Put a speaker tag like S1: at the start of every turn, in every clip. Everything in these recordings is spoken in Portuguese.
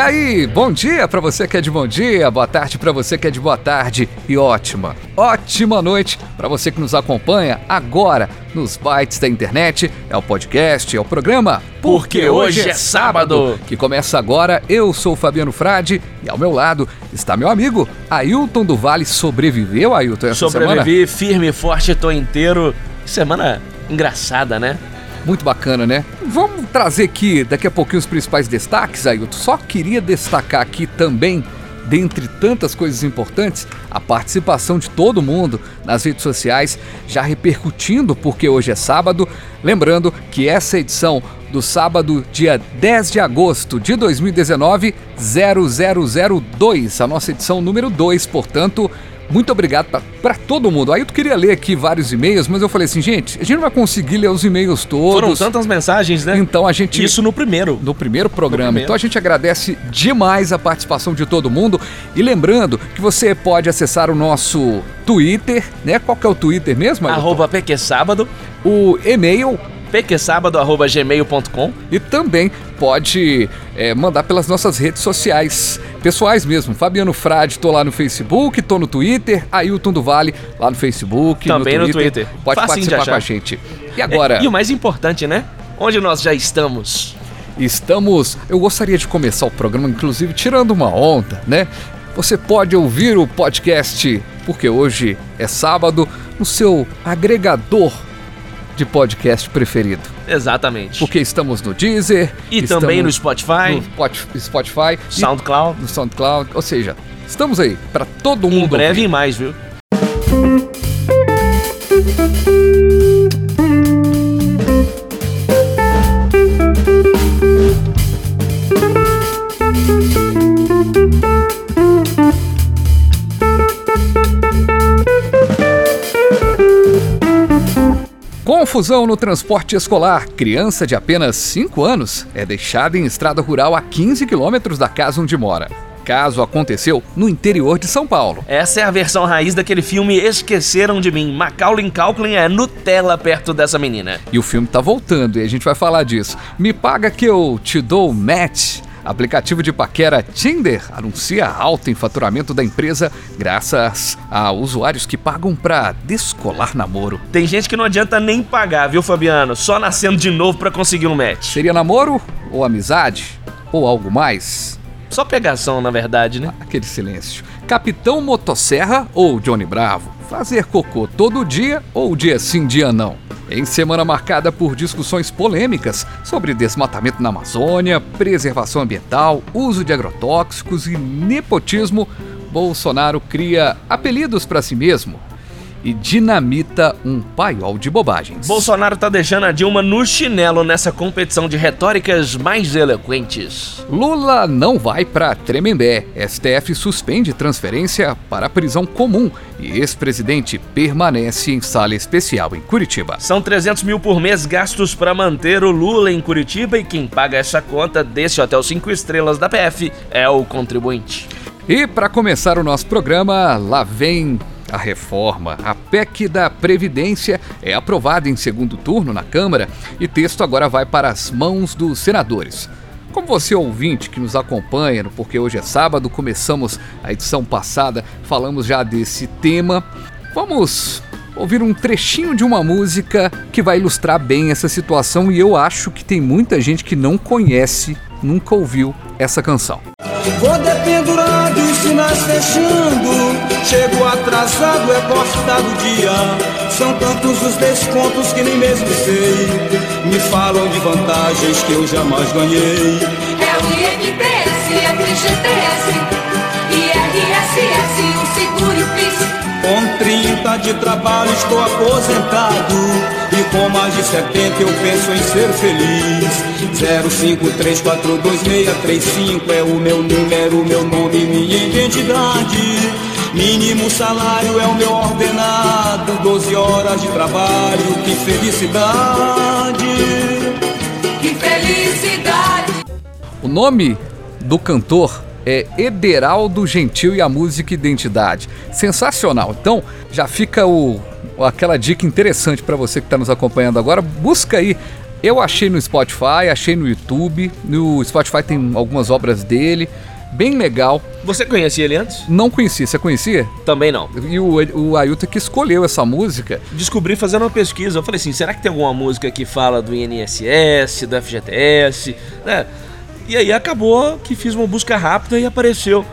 S1: Aí, bom dia para você que é de bom dia, boa tarde para você que é de boa tarde e ótima, ótima noite para você que nos acompanha agora nos bytes da internet. É o podcast, é o programa
S2: Porque Hoje é Sábado,
S1: que começa agora. Eu sou o Fabiano Frade e ao meu lado está meu amigo Ailton do Vale. Sobreviveu, Ailton, essa
S2: Sobrevivi, semana? firme, forte, tô inteiro. Semana engraçada, né?
S1: Muito bacana, né? Vamos trazer aqui daqui a pouquinho os principais destaques, Ailton. Só queria destacar aqui também, dentre tantas coisas importantes, a participação de todo mundo nas redes sociais, já repercutindo porque hoje é sábado. Lembrando que essa edição do sábado, dia 10 de agosto de 2019, 0002, a nossa edição número 2, portanto, muito obrigado para todo mundo. Aí eu queria ler aqui vários e-mails, mas eu falei assim, gente, a gente não vai conseguir ler os e-mails todos.
S2: Foram tantas mensagens, né?
S1: Então a gente.
S2: Isso no primeiro.
S1: No primeiro programa. No primeiro. Então a gente agradece demais a participação de todo mundo. E lembrando que você pode acessar o nosso Twitter, né? Qual que é o Twitter mesmo?
S2: Arroba PQ Sábado.
S1: O e-mail
S2: pqsábado.gmail.com
S1: e também pode é, mandar pelas nossas redes sociais pessoais mesmo. Fabiano Frade, tô lá no Facebook, tô no Twitter, Ailton do Vale lá no Facebook,
S2: também
S1: no
S2: Twitter. No Twitter.
S1: Pode Facinho participar com a gente. E agora?
S2: É, e o mais importante, né? Onde nós já estamos?
S1: Estamos. Eu gostaria de começar o programa, inclusive, tirando uma onda, né? Você pode ouvir o podcast, porque hoje é sábado, no seu agregador de podcast preferido.
S2: Exatamente.
S1: Porque estamos no Deezer.
S2: E também no Spotify.
S1: No Spotify.
S2: SoundCloud.
S1: No SoundCloud. Ou seja, estamos aí para todo mundo.
S2: Em breve ouvir. mais, viu?
S1: Confusão no transporte escolar. Criança de apenas 5 anos é deixada em estrada rural a 15 quilômetros da casa onde mora. Caso aconteceu no interior de São Paulo.
S2: Essa é a versão raiz daquele filme Esqueceram de Mim. Macaulay Culkin é Nutella perto dessa menina.
S1: E o filme tá voltando e a gente vai falar disso. Me paga que eu te dou match. Aplicativo de paquera Tinder anuncia alta em faturamento da empresa graças a usuários que pagam para descolar namoro.
S2: Tem gente que não adianta nem pagar, viu, Fabiano? Só nascendo de novo para conseguir um match.
S1: Seria namoro ou amizade ou algo mais?
S2: Só pegação, na verdade, né?
S1: Aquele silêncio. Capitão Motosserra ou Johnny Bravo? Fazer cocô todo dia ou dia sim, dia não? Em semana marcada por discussões polêmicas sobre desmatamento na Amazônia, preservação ambiental, uso de agrotóxicos e nepotismo, Bolsonaro cria apelidos para si mesmo e dinamita um paiol de bobagens.
S2: Bolsonaro tá deixando a Dilma no chinelo nessa competição de retóricas mais eloquentes.
S1: Lula não vai para Tremembé. STF suspende transferência para a prisão comum e ex-presidente permanece em sala especial em Curitiba.
S2: São 300 mil por mês gastos para manter o Lula em Curitiba e quem paga essa conta desse hotel 5 estrelas da PF é o contribuinte.
S1: E para começar o nosso programa, lá vem a reforma, a PEC da Previdência, é aprovada em segundo turno na Câmara e texto agora vai para as mãos dos senadores. Como você ouvinte que nos acompanha, porque hoje é sábado, começamos a edição passada, falamos já desse tema. Vamos ouvir um trechinho de uma música que vai ilustrar bem essa situação e eu acho que tem muita gente que não conhece, nunca ouviu essa canção.
S3: Vou dependurando os sinais fechando. Chego atrasado, é cortado o dia. São tantos os descontos que nem mesmo sei. Me falam de vantagens que eu jamais ganhei.
S4: É o INPS, é o FGTS IRSS, o seguro e o PIS
S3: com 30 de trabalho estou aposentado E com mais de 70 eu penso em ser feliz 05342635 é o meu número, meu nome, minha identidade Mínimo salário é o meu ordenado 12 horas de trabalho, que felicidade.
S4: Que felicidade.
S1: O nome do cantor é Ederaldo Gentil e a música Identidade. Sensacional. Então, já fica o aquela dica interessante para você que está nos acompanhando agora. Busca aí. Eu achei no Spotify, achei no YouTube. No Spotify tem algumas obras dele. Bem legal.
S2: Você conhecia ele antes?
S1: Não conhecia, você conhecia?
S2: Também não.
S1: E o, o Ailton que escolheu essa música.
S2: Descobri fazendo uma pesquisa. Eu falei assim: será que tem alguma música que fala do INSS, do FGTS? Né? E aí acabou que fiz uma busca rápida e apareceu.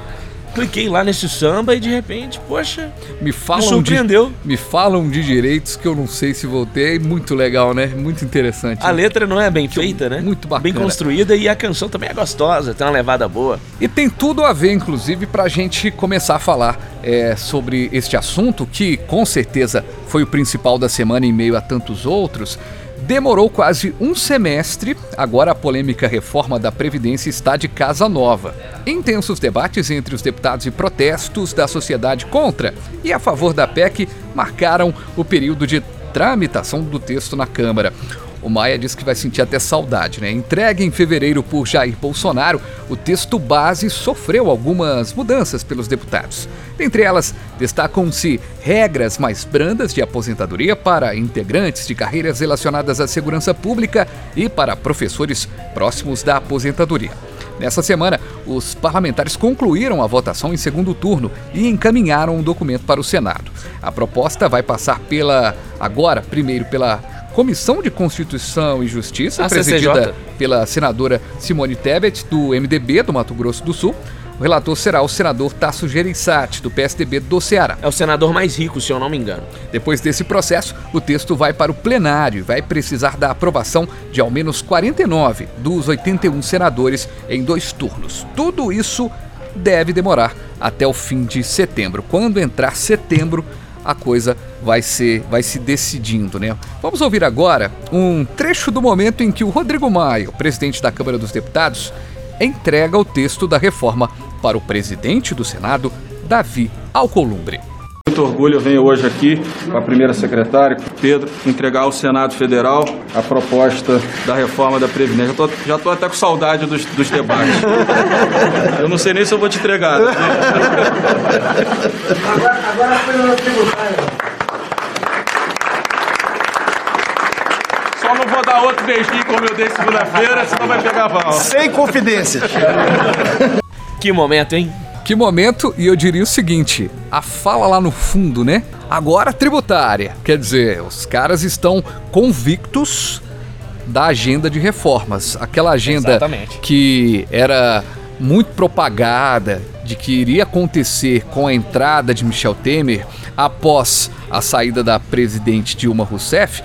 S2: Cliquei lá nesse samba e de repente, poxa,
S1: Me falam de,
S2: surpreendeu.
S1: me falam de direitos que eu não sei se vou ter. Muito legal, né? Muito interessante.
S2: a letra não é bem feita, né?
S1: muito
S2: Bem
S1: bacana.
S2: construída e a canção também é gostosa, tem uma levada boa.
S1: E tem tudo a ver, inclusive, para a gente começar a falar é, sobre este assunto, que com certeza foi o principal da semana em meio a tantos outros. Demorou quase um semestre, agora a polêmica reforma da Previdência está de casa nova. Intensos debates entre os deputados e protestos da sociedade contra e a favor da PEC marcaram o período de tramitação do texto na Câmara. O Maia diz que vai sentir até saudade, né? Entregue em fevereiro por Jair Bolsonaro, o texto base sofreu algumas mudanças pelos deputados. Dentre elas, destacam-se regras mais brandas de aposentadoria para integrantes de carreiras relacionadas à segurança pública e para professores próximos da aposentadoria. Nessa semana, os parlamentares concluíram a votação em segundo turno e encaminharam o documento para o Senado. A proposta vai passar pela, agora, primeiro pela Comissão de Constituição e Justiça,
S2: A
S1: presidida
S2: CCJ.
S1: pela senadora Simone Tebet, do MDB do Mato Grosso do Sul. O relator será o senador Tasso Gereissati, do PSDB do Ceará.
S2: É o senador mais rico, se eu não me engano.
S1: Depois desse processo, o texto vai para o plenário e vai precisar da aprovação de ao menos 49 dos 81 senadores em dois turnos. Tudo isso deve demorar até o fim de setembro. Quando entrar setembro, a coisa vai ser vai se decidindo, né? Vamos ouvir agora um trecho do momento em que o Rodrigo Maia, presidente da Câmara dos Deputados, entrega o texto da reforma para o presidente do Senado, Davi Alcolumbre.
S5: Muito orgulho, eu venho hoje aqui com a primeira secretária, com o Pedro, entregar ao Senado Federal a proposta da reforma da Previdência. Já tô, já tô até com saudade dos, dos debates. Eu não sei nem se eu vou te entregar. né? Só não vou dar outro beijinho como eu dei segunda-feira, senão vai pegar mal.
S6: Sem confidências.
S2: Que momento, hein?
S1: Que momento, e eu diria o seguinte: a fala lá no fundo, né? Agora tributária. Quer dizer, os caras estão convictos da agenda de reformas. Aquela agenda
S2: Exatamente.
S1: que era muito propagada de que iria acontecer com a entrada de Michel Temer após a saída da presidente Dilma Rousseff,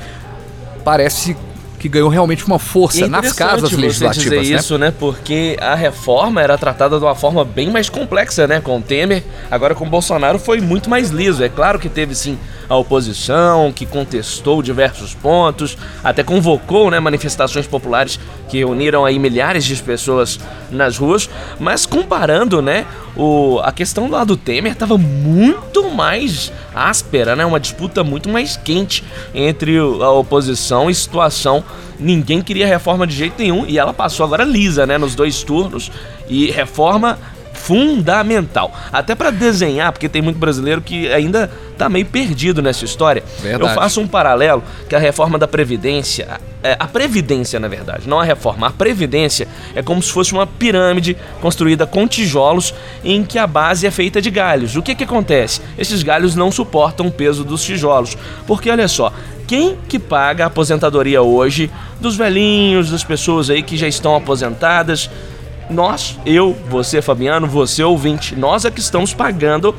S1: parece que ganhou realmente uma força
S2: é
S1: nas casas
S2: você
S1: legislativas,
S2: dizer
S1: né?
S2: isso, né? Porque a reforma era tratada de uma forma bem mais complexa, né? Com o Temer. Agora com o Bolsonaro foi muito mais liso. É claro que teve sim a oposição, que contestou diversos pontos, até convocou, né, manifestações populares que reuniram aí milhares de pessoas nas ruas, mas comparando, né, o, a questão lá do Temer estava muito mais áspera, né? Uma disputa muito mais quente entre a oposição e situação. Ninguém queria reforma de jeito nenhum e ela passou agora lisa, né? Nos dois turnos. E reforma fundamental. Até para desenhar, porque tem muito brasileiro que ainda tá meio perdido nessa história.
S1: Verdade.
S2: Eu faço um paralelo que a reforma da Previdência, é, a Previdência, na verdade, não a reforma, a Previdência é como se fosse uma pirâmide construída com tijolos em que a base é feita de galhos. O que que acontece? Esses galhos não suportam o peso dos tijolos, porque olha só, quem que paga a aposentadoria hoje dos velhinhos, das pessoas aí que já estão aposentadas? Nós, eu, você, Fabiano, você, ouvinte, nós é que estamos pagando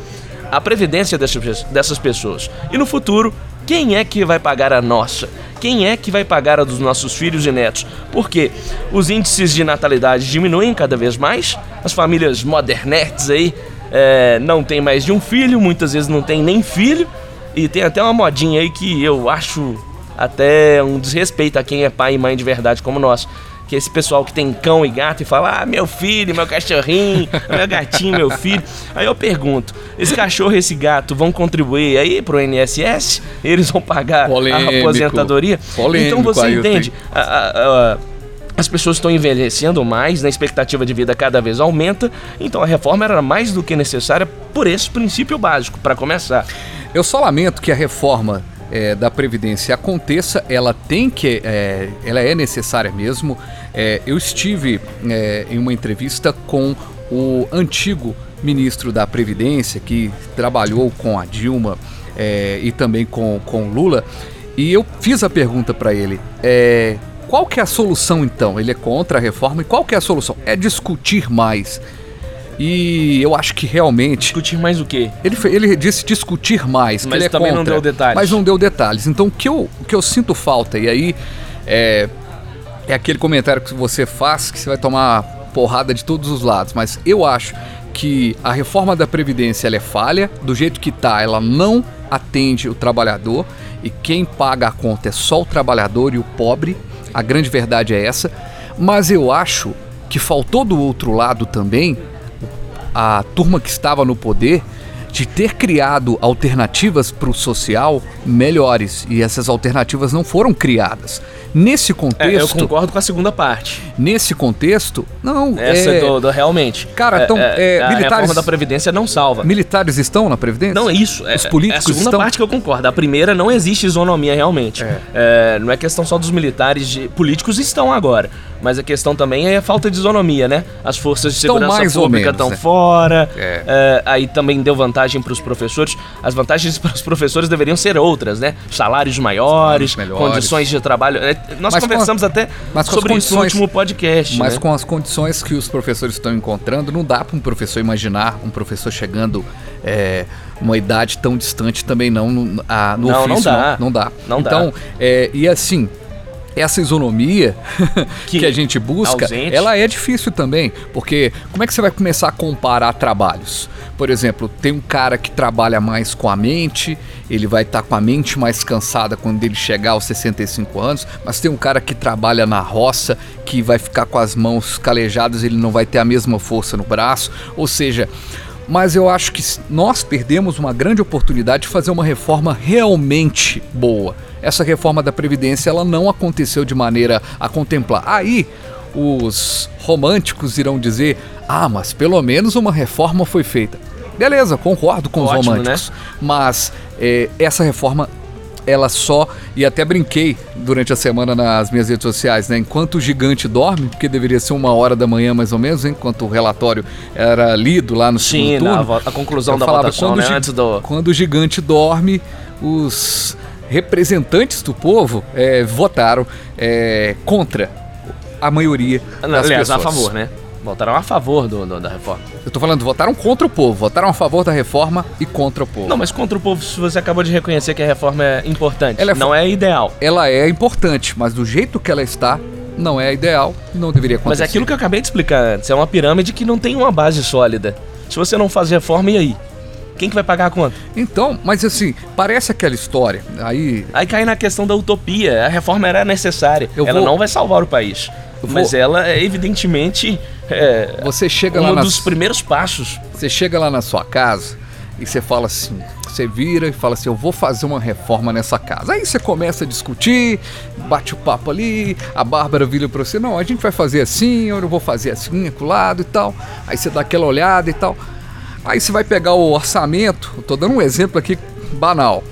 S2: a previdência dessas, dessas pessoas. E no futuro, quem é que vai pagar a nossa? Quem é que vai pagar a dos nossos filhos e netos? Porque os índices de natalidade diminuem cada vez mais, as famílias modernetes aí é, não tem mais de um filho, muitas vezes não tem nem filho, e tem até uma modinha aí que eu acho até um desrespeito a quem é pai e mãe de verdade como nós, que esse pessoal que tem cão e gato e fala: Ah, meu filho, meu cachorrinho, meu gatinho, meu filho. Aí eu pergunto: esse cachorro e esse gato vão contribuir aí pro INSS? Eles vão pagar
S1: Polêmico.
S2: a aposentadoria?
S1: Polêmico,
S2: então você entende? A- a- a- as pessoas estão envelhecendo mais, né? a expectativa de vida cada vez aumenta, então a reforma era mais do que necessária por esse princípio básico, para começar.
S1: Eu só lamento que a reforma é, da Previdência aconteça, ela tem que. é, ela é necessária mesmo. É, eu estive é, em uma entrevista com o antigo ministro da Previdência, que trabalhou com a Dilma é, e também com, com Lula, e eu fiz a pergunta para ele. é, qual que é a solução então? Ele é contra a reforma e qual que é a solução? É discutir mais. E eu acho que realmente
S2: Discutir mais o quê?
S1: ele, ele disse discutir mais,
S2: Mas
S1: ele é
S2: também não
S1: contra,
S2: deu detalhes.
S1: Mas não deu detalhes. Então o que eu, o que eu sinto falta, e aí é, é aquele comentário que você faz que você vai tomar porrada de todos os lados, mas eu acho que a reforma da Previdência é falha, do jeito que tá, ela não atende o trabalhador e quem paga a conta é só o trabalhador e o pobre. A grande verdade é essa. Mas eu acho que faltou do outro lado também a turma que estava no poder de ter criado alternativas para o social melhores e essas alternativas não foram criadas. Nesse
S2: É, eu
S1: contexto,
S2: concordo com a segunda parte.
S1: nesse contexto, não
S2: Essa
S1: é,
S2: do, do- realmente.
S1: Cara, então, é,
S2: a
S1: militares-
S2: reforma da Previdência não salva.
S1: militares estão na previdência?
S2: Não, é isso. É,
S1: Os políticos
S2: é a segunda
S1: estão?
S2: parte que eu concordo. A primeira, não existe isonomia realmente. É, não é questão só dos militares, de, políticos estão agora. Mas a questão também é a falta de isonomia, né? As forças de
S1: Estão
S2: segurança
S1: mais
S2: pública estão
S1: né?
S2: fora.
S1: É.
S2: É, aí também deu vantagem para os professores. As vantagens para os professores deveriam ser outras, né? Salários maiores,
S1: Salários
S2: condições de trabalho. É, Nós
S1: Mas
S2: conversamos até
S1: com as
S2: sobre isso no último podcast.
S1: Mas
S2: né?
S1: com as condições que os professores estão encontrando, não dá para um professor imaginar um professor chegando é, uma idade tão distante também não no, a- no
S2: Não, não
S1: ofício.
S2: dá.
S1: Não, dá.
S2: Não dá.
S1: então, é, e assim, essa isonomia que,
S2: Que
S1: a gente busca,
S2: ausente.
S1: ela é difícil também, porque como é que você vai começar a comparar trabalhos? Por exemplo, tem um cara que trabalha mais com a mente, ele vai estar com a mente mais cansada quando ele chegar aos 65 anos, mas tem um cara que trabalha na roça, que vai ficar com as mãos calejadas, ele não vai ter a mesma força no braço, ou seja, mas eu acho que nós perdemos uma grande oportunidade de fazer uma reforma realmente boa. Essa reforma da Previdência ela não aconteceu de maneira a contemplar. Aí os românticos irão dizer: ah, mas pelo menos uma reforma foi feita. Beleza, concordo com os
S2: Ótimo, né?
S1: românticos. Mas é, essa reforma ela só e até brinquei durante a semana nas minhas redes sociais, né? Enquanto o gigante dorme, porque deveria ser uma hora da manhã mais ou menos, enquanto o relatório era lido lá no
S2: Sim,
S1: turno.
S2: vo- a conclusão da
S1: falava,
S2: votação,
S1: quando,
S2: né?
S1: o
S2: Antes do.
S1: quando o gigante dorme, os representantes do povo é, votaram é, contra a maioria das
S2: Aliás, a
S1: pessoas.
S2: favor, né? Votaram a favor do, do- da reforma.
S1: Eu tô falando, votaram contra o povo, votaram a favor da reforma e contra o povo.
S2: Não, mas contra o povo, se você acabou de reconhecer que a reforma é importante.
S1: Ela é
S2: não é ideal.
S1: Ela é importante, mas do jeito que ela está, não é ideal, não deveria acontecer.
S2: Mas é aquilo que eu acabei de explicar antes. É uma pirâmide que não tem uma base sólida. Se você não faz reforma, e aí? Quem que vai pagar a conta?
S1: Então, mas assim, parece aquela história, aí
S2: Aí cai na questão da utopia. A reforma era necessária.
S1: Eu
S2: ela
S1: vou-
S2: não vai salvar o país.
S1: Eu
S2: Mas
S1: vou-
S2: ela é evidentemente é,
S1: você chega lá
S2: um dos primeiros passos.
S1: Você chega lá na sua casa e você fala assim, você vira e fala assim, eu vou fazer uma reforma nessa casa. Aí você começa a discutir, bate o papo ali, a Bárbara vira pra você, não, a gente vai fazer assim, eu vou fazer assim, acolado e tal. Aí você dá aquela olhada e tal. Aí você vai pegar o orçamento, eu tô dando um exemplo aqui banal.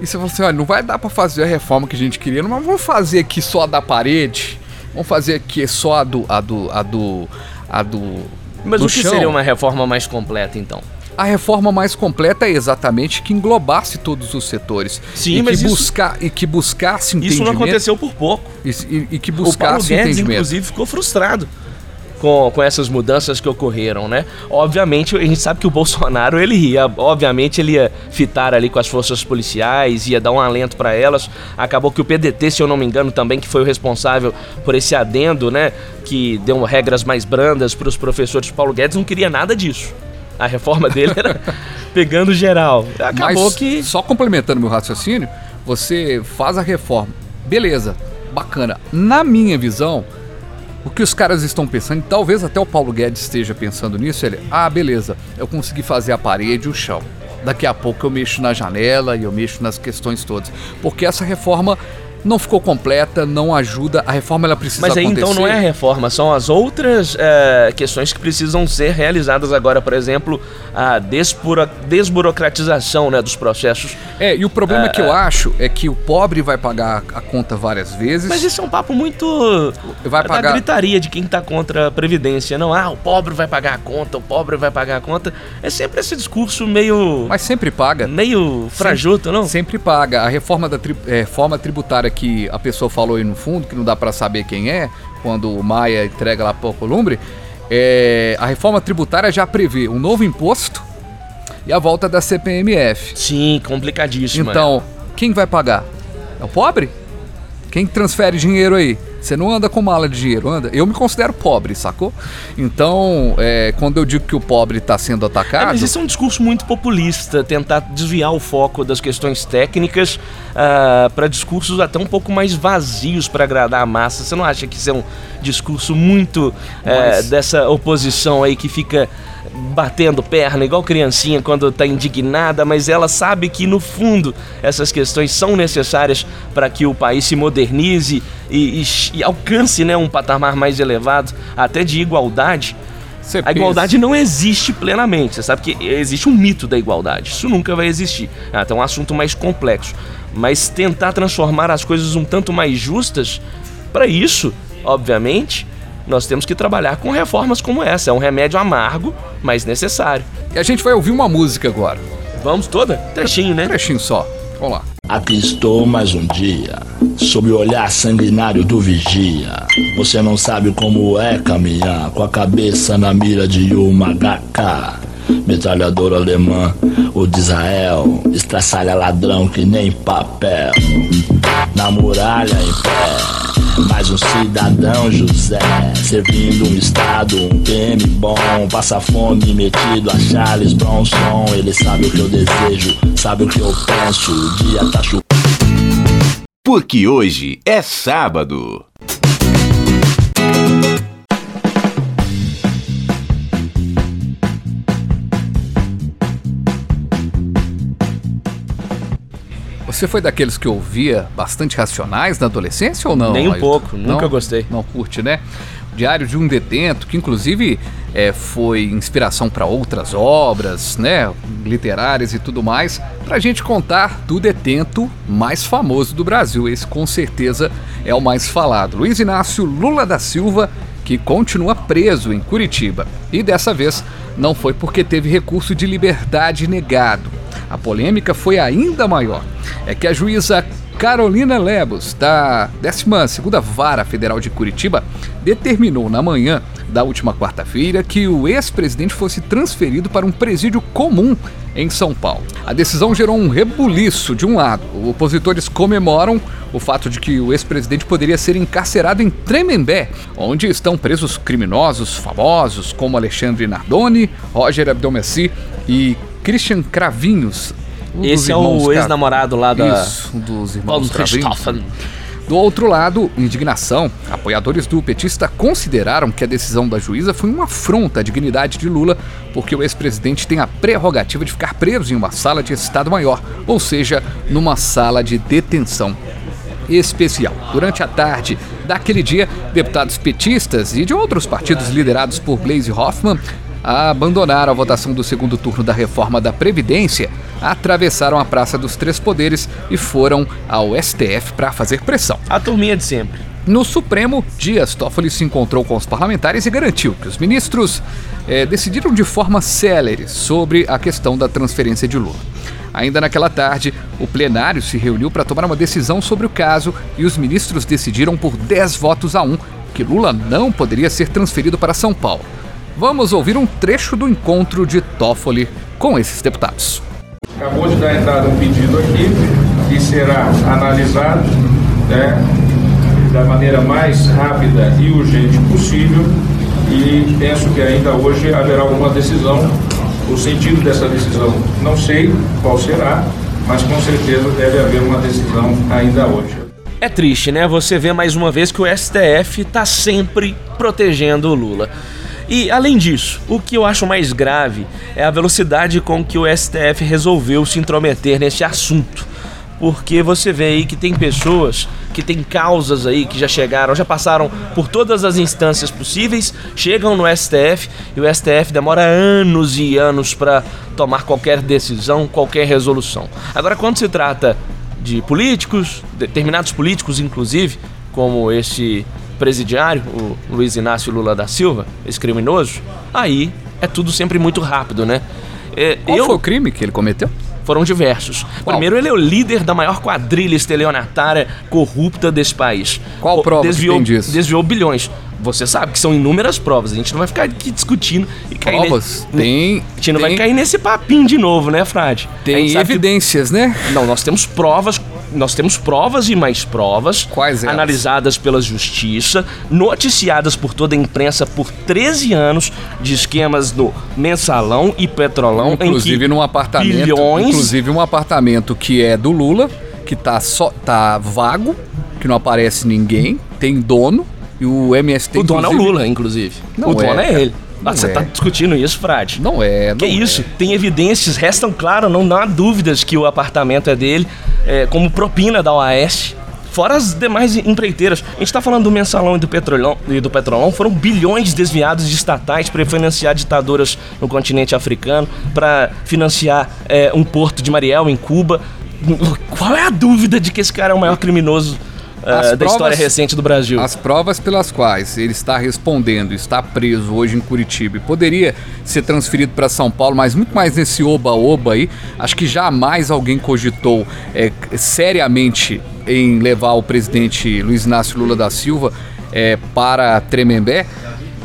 S1: E você fala assim, olha, não vai dar pra fazer a reforma que a gente queria, mas vamos fazer aqui só a da parede. Vamos fazer aqui só a do a do a do a do
S2: Mas
S1: do
S2: o que
S1: chão.
S2: seria uma reforma mais completa, então?
S1: A reforma mais completa é exatamente que englobasse todos os setores.
S2: Sim,
S1: e
S2: mas
S1: que
S2: isso-
S1: buscar e que buscasse
S2: Isso não
S1: entendimento.
S2: aconteceu por pouco.
S1: E, e- e que
S2: O Paulo
S1: buscasse
S2: Guedes,
S1: entendimento.
S2: inclusive, ficou frustrado com, com essas mudanças que ocorreram, né? Obviamente, a gente sabe que o Bolsonaro, ele ia, obviamente, ele ia fitar ali com as forças policiais, ia dar um alento para elas. Acabou que o PDT, se eu não me engano, também que foi o responsável por esse adendo, né? Que deu regras mais brandas para os professores. Paulo Guedes não queria nada disso. A reforma dele era pegando geral. Acabou
S1: Mas
S2: que
S1: só complementando meu raciocínio, você faz a reforma, beleza, bacana. Na minha visão, o que os caras estão pensando, e talvez até o Paulo Guedes esteja pensando nisso, ele, ah, beleza, eu consegui fazer a parede e o chão. Daqui a pouco eu mexo na janela e eu mexo nas questões todas. Porque essa reforma não ficou completa, não ajuda. A reforma ela precisa
S2: Mas aí
S1: acontecer.
S2: então não é a reforma, são as outras é, questões que precisam ser realizadas agora, por exemplo, a despura, desburocratização né, dos processos.
S1: É, e o problema que eu acho é que o pobre vai pagar a conta várias vezes.
S2: Mas isso é um papo muito
S1: Vai
S2: da
S1: pagar-
S2: gritaria de quem tá contra a previdência, não? Ah, o pobre vai pagar a conta, o pobre vai pagar a conta. É sempre esse discurso meio
S1: Mas sempre paga.
S2: meio frajuto, não?
S1: Sempre paga. A reforma, da tri- é, reforma tributária que a pessoa falou aí no fundo, que não dá pra saber quem é, quando o Maia entrega lá pro Columbre, é, a reforma tributária já prevê um novo imposto e a volta da CPMF.
S2: Sim, complicadíssimo.
S1: Então, quem vai pagar? É o pobre? Quem transfere dinheiro aí? Você não anda com mala de dinheiro, anda? Eu me considero pobre, sacou? Então, é, quando eu digo que o pobre está sendo
S2: É,
S1: atacado.
S2: mas isso é um discurso muito populista, tentar desviar o foco das questões técnicas para discursos até um pouco mais vazios para agradar a massa. Você não acha que isso é um discurso muito é,
S1: Mas-
S2: dessa oposição aí que fica batendo perna, igual criancinha quando tá indignada, mas ela sabe que no fundo essas questões são necessárias para que o país se modernize e, e- e alcance né, um patamar mais elevado, até de igualdade.
S1: Você
S2: A
S1: pensa-
S2: igualdade não existe plenamente. Você sabe que existe um mito da igualdade. Isso nunca vai existir. Ah, então é um assunto mais complexo. Mas tentar transformar as coisas um tanto mais justas, para isso, obviamente, nós temos que trabalhar com reformas como essa. É um remédio amargo, mas necessário.
S1: E a gente vai ouvir uma música agora.
S2: Vamos toda? Trechinho,
S1: Um
S2: né?
S1: trechinho só. Vamos lá.
S6: Aqui estou mais um dia, sob o olhar sanguinário do vigia. Você não sabe como é caminhar com a cabeça na mira de uma HK. Metralhador alemã, o de Israel, estraçalha ladrão que nem papel. Na muralha em pé, mais um cidadão José, servindo um estado, um PM bom, passa fome metido a Charles Bronson. Ele sabe o que eu desejo, sabe o que eu penso. O dia tá chovendo.
S7: Porque hoje é sábado.
S1: Você foi daqueles que ouvia bastante Racionais na adolescência ou não?
S2: Nem um
S1: Ailton?
S2: pouco, nunca gostei.
S1: Não curte, né? Diário de um Detento, que inclusive é, foi inspiração para outras obras, né? Literárias e tudo mais, pra gente contar do detento mais famoso do Brasil. Esse com certeza é o mais falado. Luiz Inácio Lula da Silva, que continua preso em Curitiba. E dessa vez não foi porque teve recurso de liberdade negado. A polêmica foi ainda maior. É que a juíza Carolina Lebos, da 12ª Vara Federal de Curitiba, determinou na manhã da última quarta-feira que o ex-presidente fosse transferido para um presídio comum em São Paulo. A decisão gerou um rebuliço de um lado. Opositores comemoram o fato de que o ex-presidente poderia ser encarcerado em Tremembé, onde estão presos criminosos famosos como Alexandre Nardoni, Roger Abdelmaci e Christian Cravinhos. um
S2: Esse é o ex-namorado lá da
S1: Isso, um dos irmãos Cravinhos. Do outro lado, indignação. Apoiadores do petista consideraram que a decisão da juíza foi uma afronta à dignidade de Lula, porque o ex-presidente tem a prerrogativa de ficar preso em uma sala de Estado-Maior, ou seja, numa sala de detenção especial. Durante a tarde daquele dia, deputados petistas e de outros partidos liderados por Gleisi Hoffmann abandonaram a votação do segundo turno da reforma da Previdência, atravessaram a Praça dos Três Poderes e foram ao STF para fazer pressão.
S2: A turminha de sempre.
S1: No Supremo, Dias Toffoli se encontrou com os parlamentares e garantiu que os ministros eh, decidiram de forma célere sobre a questão da transferência de Lula. Ainda naquela tarde, o plenário se reuniu para tomar uma decisão sobre o caso e os ministros decidiram por 10 votos a 1 que Lula não poderia ser transferido para São Paulo. Vamos ouvir um trecho do encontro de Toffoli com esses deputados.
S8: Acabou de dar entrada um pedido aqui que será analisado né, da maneira mais rápida e urgente possível e penso que ainda hoje haverá alguma decisão. O sentido dessa decisão não sei qual será, mas com certeza deve haver uma decisão ainda hoje.
S2: É triste, né? Você vê mais uma vez que o STF tá sempre protegendo o Lula. E além disso, o que eu acho mais grave é a velocidade com que o STF resolveu se intrometer nesse assunto. Porque você vê aí que tem pessoas que têm causas aí que já chegaram, já passaram por todas as instâncias possíveis, chegam no STF e o STF demora anos e anos para tomar qualquer decisão, qualquer resolução. Agora, quando se trata de políticos, determinados políticos, inclusive, como esse presidiário, o Luiz Inácio Lula da Silva, esse criminoso, aí é tudo sempre muito rápido, né? É,
S1: Qual
S2: eu-
S1: foi o crime que ele cometeu?
S2: foram diversos.
S1: Qual?
S2: Primeiro, ele é o líder da maior quadrilha estelionatária corrupta desse país.
S1: Qual prova
S2: desviou,
S1: tem disso?
S2: Desviou bilhões. Você sabe que são inúmeras provas. A gente não vai ficar aqui discutindo e cair
S1: Provas?
S2: ne-
S1: Tem.
S2: A gente não vai
S1: tem-
S2: cair nesse papinho de novo, né, Frade?
S1: Tem
S2: sabe que-
S1: evidências, né?
S2: Não, nós temos provas. Nós temos provas e mais provas
S1: Quais elas?
S2: analisadas pela justiça, noticiadas por toda a imprensa por 13 anos de esquemas no mensalão e petrolão,
S1: Inclusive num apartamento.
S2: bilhões
S1: Inclusive um apartamento que é do Lula, que tá só. tá vago, que não aparece ninguém, tem dono. E o MST.
S2: O dono é o Lula, inclusive.
S1: Não
S2: o dono
S1: é,
S2: é, ele.
S1: Não
S2: Ah, você
S1: é.
S2: tá discutindo isso, Frade?
S1: Não é,
S2: Que
S1: não
S2: isso?
S1: é.
S2: Tem evidências, restam claro, não há dúvidas que o apartamento é dele, é, como propina da OAS. Fora as demais empreiteiras. A gente tá falando do mensalão e do petrolão, e do petrolão. Foram bilhões desviados de estatais para financiar ditaduras no continente africano, para financiar é, um porto de Mariel em Cuba. Qual é a dúvida de que esse cara é o maior criminoso é,
S1: As
S2: da
S1: provas-
S2: história recente do Brasil?
S1: As provas pelas quais ele está respondendo, está preso hoje em Curitiba e poderia ser transferido para São Paulo, mas muito mais nesse oba-oba aí, acho que jamais alguém cogitou é, seriamente em levar o presidente Luiz Inácio Lula da Silva é, para Tremembé,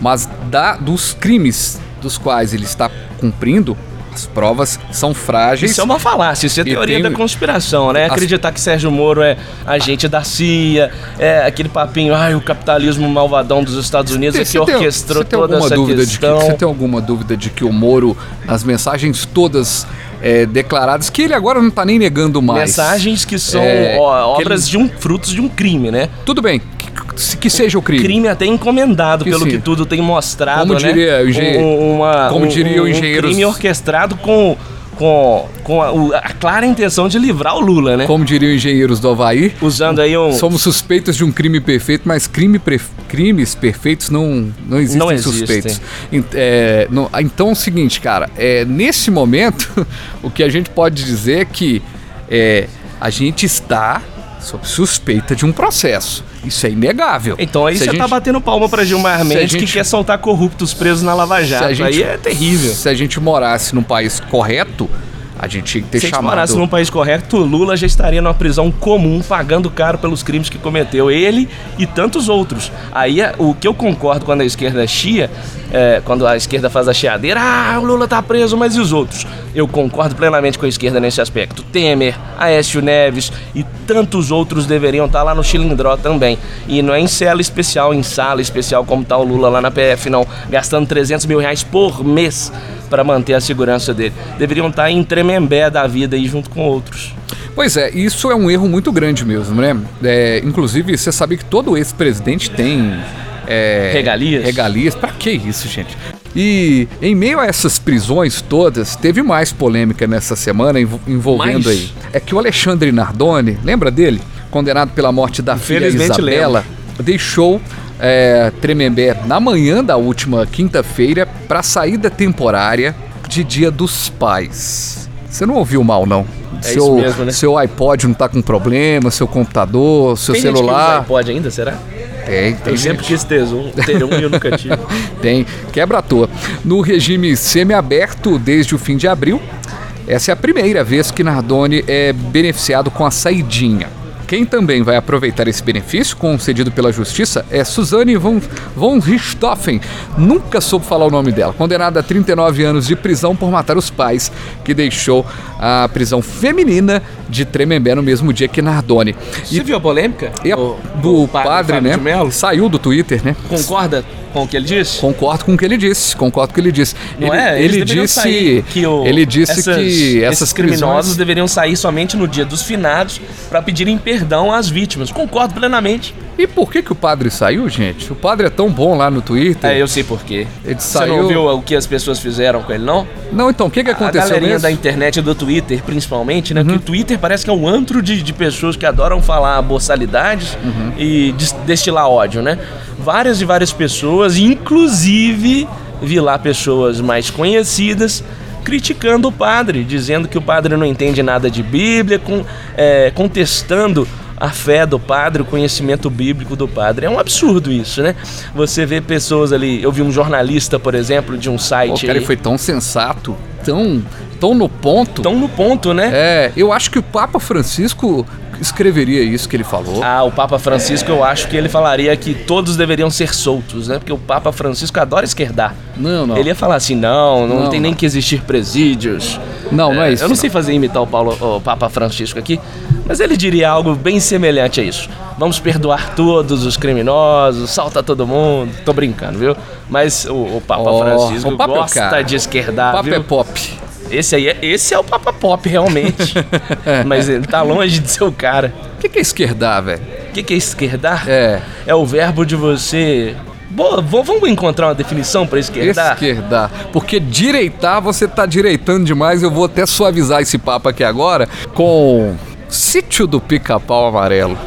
S1: mas da, dos crimes dos quais ele está cumprindo, as provas são frágeis.
S2: Isso é uma falácia, isso é teoria
S1: tem-
S2: da conspiração, né?
S1: As-
S2: Acreditar que Sérgio Moro é agente da CIA, é aquele papinho, ai, o capitalismo malvadão dos Estados Unidos é que
S1: Você
S2: orquestrou
S1: você tem
S2: toda essa
S1: dúvida de que
S2: questão.
S1: Você tem alguma dúvida de que o Moro, nas mensagens todas é, declaradas, que ele agora não tá nem negando mais.
S2: Mensagens que são
S1: É,
S2: ó,
S1: que
S2: obras
S1: ele-
S2: de um frutos de um crime, né?
S1: Tudo bem, que, se- que seja o crime.
S2: Crime até encomendado,
S1: Que
S2: pelo
S1: sim.
S2: que tudo tem mostrado,
S1: Como
S2: né?
S1: diria o engenhe-
S2: Um- uma-
S1: como
S2: um-
S1: diria o
S2: um
S1: engenheiro-
S2: crime orquestrado com, com, com a, o- a clara intenção de livrar o Lula, né?
S1: Como diriam engenheiros do Havaí,
S2: Usando aí um...
S1: somos suspeitos de um crime perfeito, mas crime pre- crimes perfeitos não, não existem
S2: Não existem.
S1: suspeitos. Ent- é, não- então é o seguinte, cara, é, nesse momento, o que a gente pode dizer é que é, a gente está sob suspeita de um processo. Isso é inegável.
S2: Então aí
S1: Se
S2: você tá
S1: gente-
S2: batendo palma pra Gilmar Mendes que
S1: gente-
S2: quer soltar corruptos presos na Lava Jato.
S1: gente-
S2: aí é terrível.
S1: Se a gente morasse num país correto, a gente tinha que ter
S2: Se a gente
S1: chamado...
S2: morasse num país correto, Lula já estaria numa prisão comum, pagando caro pelos crimes que cometeu. Ele e tantos outros. Aí é- o que eu concordo quando a esquerda chia, é, quando a esquerda faz a chiadeira, ah, o Lula tá preso, mas e os outros? Eu concordo plenamente com a esquerda nesse aspecto. Temer, Aécio Neves e tantos outros deveriam estar lá no Chilindró também. E não é em cela especial, em sala especial, como tá o Lula lá na PF, não. Gastando 300 mil reais por mês para manter a segurança dele. Deveriam estar em Tremembé da vida aí junto com outros.
S1: Pois é, isso é um erro muito grande mesmo, né? É, inclusive, você sabia que todo ex-presidente tem. é,
S2: Regalias?
S1: Regalias. Pra que isso, gente? E em meio a essas prisões todas, teve mais polêmica nessa semana envo- envolvendo
S2: Mais?
S1: aí. É que o Alexandre Nardoni, lembra dele? Condenado pela morte da filha Isabela, deixou é, Tremembé na manhã da última quinta-feira para saída temporária de Dia dos Pais. Você não ouviu mal, não?
S2: É
S1: seu,
S2: isso mesmo, né?
S1: seu iPod não tá com problema, seu computador, seu
S2: Tem
S1: celular.
S2: iPod ainda, será?
S1: Tem, tem
S2: Eu sempre
S1: gente.
S2: quis ter um, ter um e eu nunca tive.
S1: Tem, quebra à toa. No regime semiaberto desde o fim de abril, essa é a primeira vez que Nardoni é beneficiado com a saidinha. Quem também vai aproveitar esse benefício concedido pela justiça é Suzane von, von Richthofen, nunca soube falar o nome dela, condenada a 39 anos de prisão por matar os pais que deixou a prisão feminina de Tremembé no mesmo dia que Nardoni.
S2: Você viu a polêmica?
S1: E a-
S2: do,
S1: padre,
S2: Fábio
S1: né? Saiu do Twitter, né?
S2: Concorda com o que ele disse?
S1: Concordo com o que ele disse, concordo com o que ele disse.
S2: Não
S1: ele,
S2: é?
S1: Ele disse
S2: que o-
S1: ele disse
S2: essas-
S1: que essas
S2: criminosos
S1: prisões-
S2: deveriam sair somente no dia dos finados para pedirem perdão às vítimas. Concordo plenamente.
S1: E por que que o padre saiu, gente? O padre é tão bom lá no Twitter.
S2: É, eu sei por quê.
S1: Ele
S2: Você
S1: saiu.
S2: não viu o que as pessoas fizeram com ele, não?
S1: Não, então, o que que
S2: A
S1: aconteceu
S2: galerinha
S1: mesmo?
S2: da internet e do Twitter, principalmente, né?
S1: Uhum.
S2: Que o Twitter parece que é um antro de, de pessoas que adoram falar boçalidades
S1: Uhum.
S2: e des- destilar ódio, né? Várias e várias pessoas, inclusive vi lá pessoas mais conhecidas criticando o padre, dizendo que o padre não entende nada de Bíblia, com, é, contestando a fé do padre, o conhecimento bíblico do padre. É um absurdo isso, né? Você vê pessoas ali. Eu vi um jornalista, por exemplo, de um site.
S1: o cara
S2: aí,
S1: foi tão sensato, tão, tão no ponto.
S2: tão no ponto, né?
S1: É, eu acho que o Papa Francisco escreveria isso que ele falou.
S2: Ah, o Papa Francisco, eu acho que ele falaria que todos deveriam ser soltos, né? Porque o Papa Francisco adora esquerdar.
S1: Não, não.
S2: Ele ia falar assim: não, não,
S1: Não,
S2: tem
S1: não.
S2: nem que existir presídios.
S1: Não, não é isso.
S2: Eu não sei fazer imitar o, Paulo, o Papa Francisco aqui, mas ele diria algo bem semelhante a isso. Vamos perdoar todos os criminosos, salta todo mundo. Tô brincando, viu? Mas o, o Papa
S1: Ó,
S2: Francisco
S1: o Papa é
S2: gosta
S1: cara.
S2: de esquerdar,
S1: O Papa
S2: viu?
S1: é pop.
S2: Esse aí é, esse é o Papa Pop, realmente. mas ele tá longe de ser o cara.
S1: O que que é esquerdar, velho?
S2: O que, que é esquerdar?
S1: É,
S2: É o verbo de você. Boa, vamos encontrar uma definição pra esquerdar?
S1: esquerdar. Porque direitar, você tá direitando demais. Eu vou até suavizar esse papo aqui agora com
S9: Sítio do Pica-Pau Amarelo.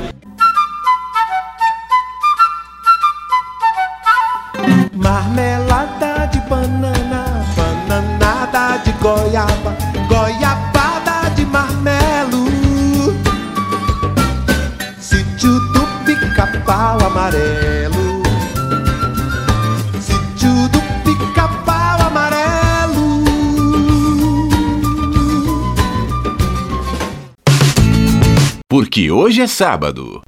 S7: Porque hoje é sábado.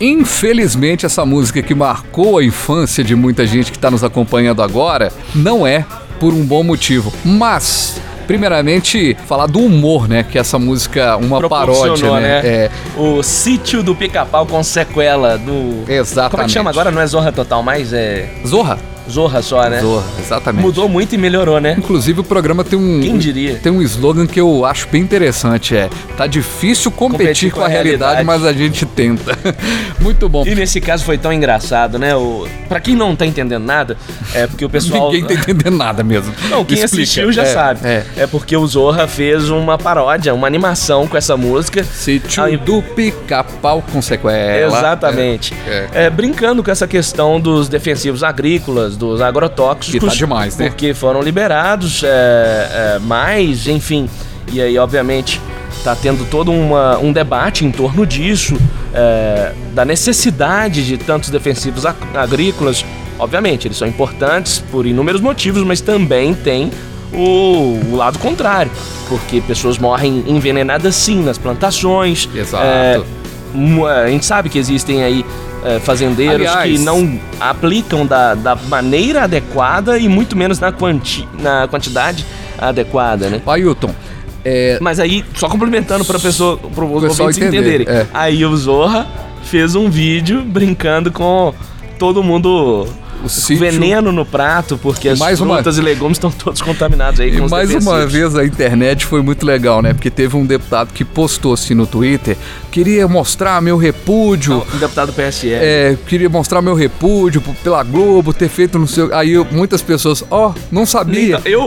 S1: Infelizmente, essa música que marcou a infância de muita gente que está nos acompanhando agora não é por um bom motivo. Mas, primeiramente, falar do humor, né? Que essa música, uma paródia,
S2: Proporcionou,
S1: né? É,
S2: O sítio do pica-pau com sequela do.
S1: exatamente.
S2: Como é que chama agora? Não é Zorra Total mais? É
S1: Zorra.
S2: Zorra só, né?
S1: Zorra, exatamente.
S2: Mudou muito e melhorou, né?
S1: Inclusive o programa tem um
S2: Quem diria?
S1: tem um slogan que eu acho bem interessante, é tá difícil competir, com, a realidade, mas a gente tenta. Muito bom.
S2: E nesse caso foi tão engraçado, né? O... Pra quem não tá entendendo nada, é porque o pessoal.
S1: Ninguém tá entendendo nada mesmo.
S2: Não, quem
S1: Explica.
S2: assistiu já
S1: É,
S2: sabe.
S1: É.
S2: É porque o Zorra fez uma paródia, uma animação com essa música.
S1: Sítio
S2: Aí-
S1: do pica-pau com sequela.
S2: Exatamente.
S1: É.
S2: É, brincando com essa questão dos defensivos agrícolas, dos agrotóxicos.
S1: Que tá demais, né?
S2: Porque foram liberados é, é, mais, enfim. E aí, obviamente, tá tendo todo uma, um debate em torno disso, é, da necessidade de tantos defensivos ag- agrícolas. Obviamente, eles são importantes por inúmeros motivos, mas também tem o, o lado contrário. Porque pessoas morrem envenenadas sim nas plantações.
S1: Exato.
S2: É, mu- a gente sabe que existem aí é, fazendeiros
S1: Aliás-
S2: que não aplicam da, da maneira adequada e muito menos na, quanti, na quantidade adequada, né?
S1: Ailton, é,
S2: Mas aí, só complementando para pessoa, para os ouvintes
S1: entender,
S2: entenderem.
S1: é.
S2: Aí o Zorra fez um vídeo brincando com todo mundo
S1: sítio...
S2: veneno no prato, porque as
S1: mais uma-
S2: frutas e legumes estão todos contaminados aí
S1: E
S2: com os
S1: mais uma vez a internet foi muito legal, né? Porque teve um deputado que postou assim no Twitter, queria mostrar meu repúdio,
S2: Um deputado PSL.
S1: é, queria mostrar meu repúdio pela Globo, ter feito no seu. Aí eu- muitas pessoas, ó, não sabia.
S2: Eu,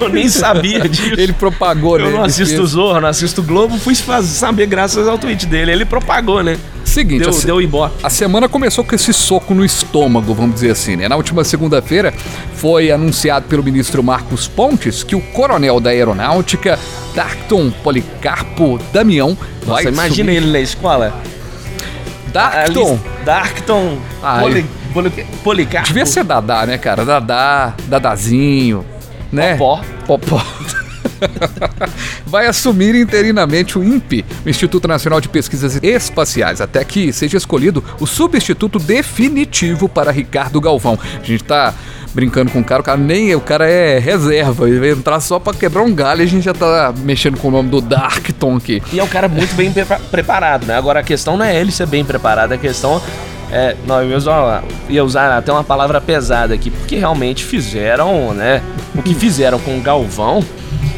S2: eu nem sabia disso.
S1: Ele propagou, né?
S2: Eu não assisto o
S1: fez-
S2: Zorro, não assisto o Globo, fui saber graças ao tweet dele. Ele propagou, né?
S1: Seguinte,
S2: Deu,
S1: assim,
S2: deu ibope.
S1: A semana começou com esse soco no estômago, vamos dizer assim, né? Na última segunda-feira foi anunciado pelo ministro Marcos Pontes que o coronel da aeronáutica, Darkton Policarpo Damião, vai
S2: Nossa, imagina
S1: assumir-
S2: ele na escola.
S1: Darkton.
S2: Darkton. Poli, poli, Policarpo.
S1: Devia ser Dadá, né, cara? Dadá, Dadazinho, né?
S2: Popó.
S1: Popó. vai assumir interinamente o INPE, o Instituto Nacional de Pesquisas Espaciais, até que seja escolhido o substituto definitivo para Ricardo Galvão. A gente tá brincando com o cara, o cara nem o cara é reserva, ele vai entrar só para quebrar um galho a gente já tá mexendo com o nome do Darkton aqui.
S2: E é um cara muito bem prepa- preparado, né? Agora a questão não é ele ser bem preparado, a questão é. Não, eu ia usar, ia usar até uma palavra pesada aqui, porque realmente fizeram, né? O que fizeram com o Galvão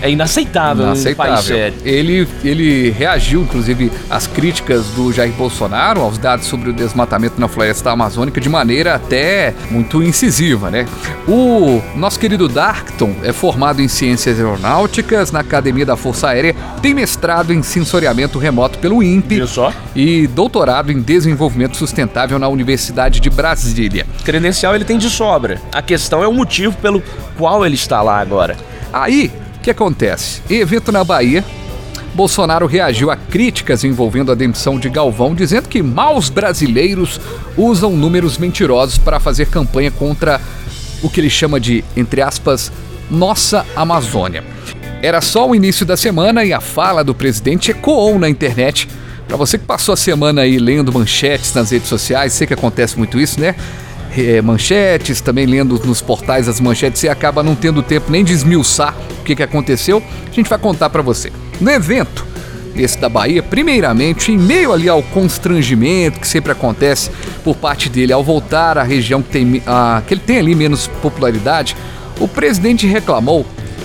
S2: é inaceitável, em um país
S1: Inaceitável.
S2: sério.
S1: Ele, ele reagiu, inclusive, às críticas do Jair Bolsonaro, aos dados sobre o desmatamento na floresta amazônica, de maneira até muito incisiva, né? O nosso querido Darkton é formado em Ciências Aeronáuticas na Academia da Força Aérea, tem mestrado em sensoriamento remoto pelo INPE e doutorado em desenvolvimento sustentável na Universidade de Brasília.
S2: Credencial ele tem de sobra. A questão é o motivo pelo qual ele está lá agora.
S1: Aí, o que acontece? Em evento na Bahia, Bolsonaro reagiu a críticas envolvendo a demissão de Galvão, dizendo que maus brasileiros usam números mentirosos para fazer campanha contra o que ele chama de, entre aspas, nossa Amazônia. Era só o início da semana e a fala do presidente ecoou na internet. Para você que passou a semana aí lendo manchetes nas redes sociais, sei que acontece muito isso, né? é, manchetes, também lendo nos portais as manchetes, você acaba não tendo tempo nem de esmiuçar que, que aconteceu. A gente vai contar para você. No evento, esse da Bahia, primeiramente, em meio ali ao constrangimento que sempre acontece por parte dele ao voltar à região que, tem, que ele tem ali menos popularidade, o presidente reclamou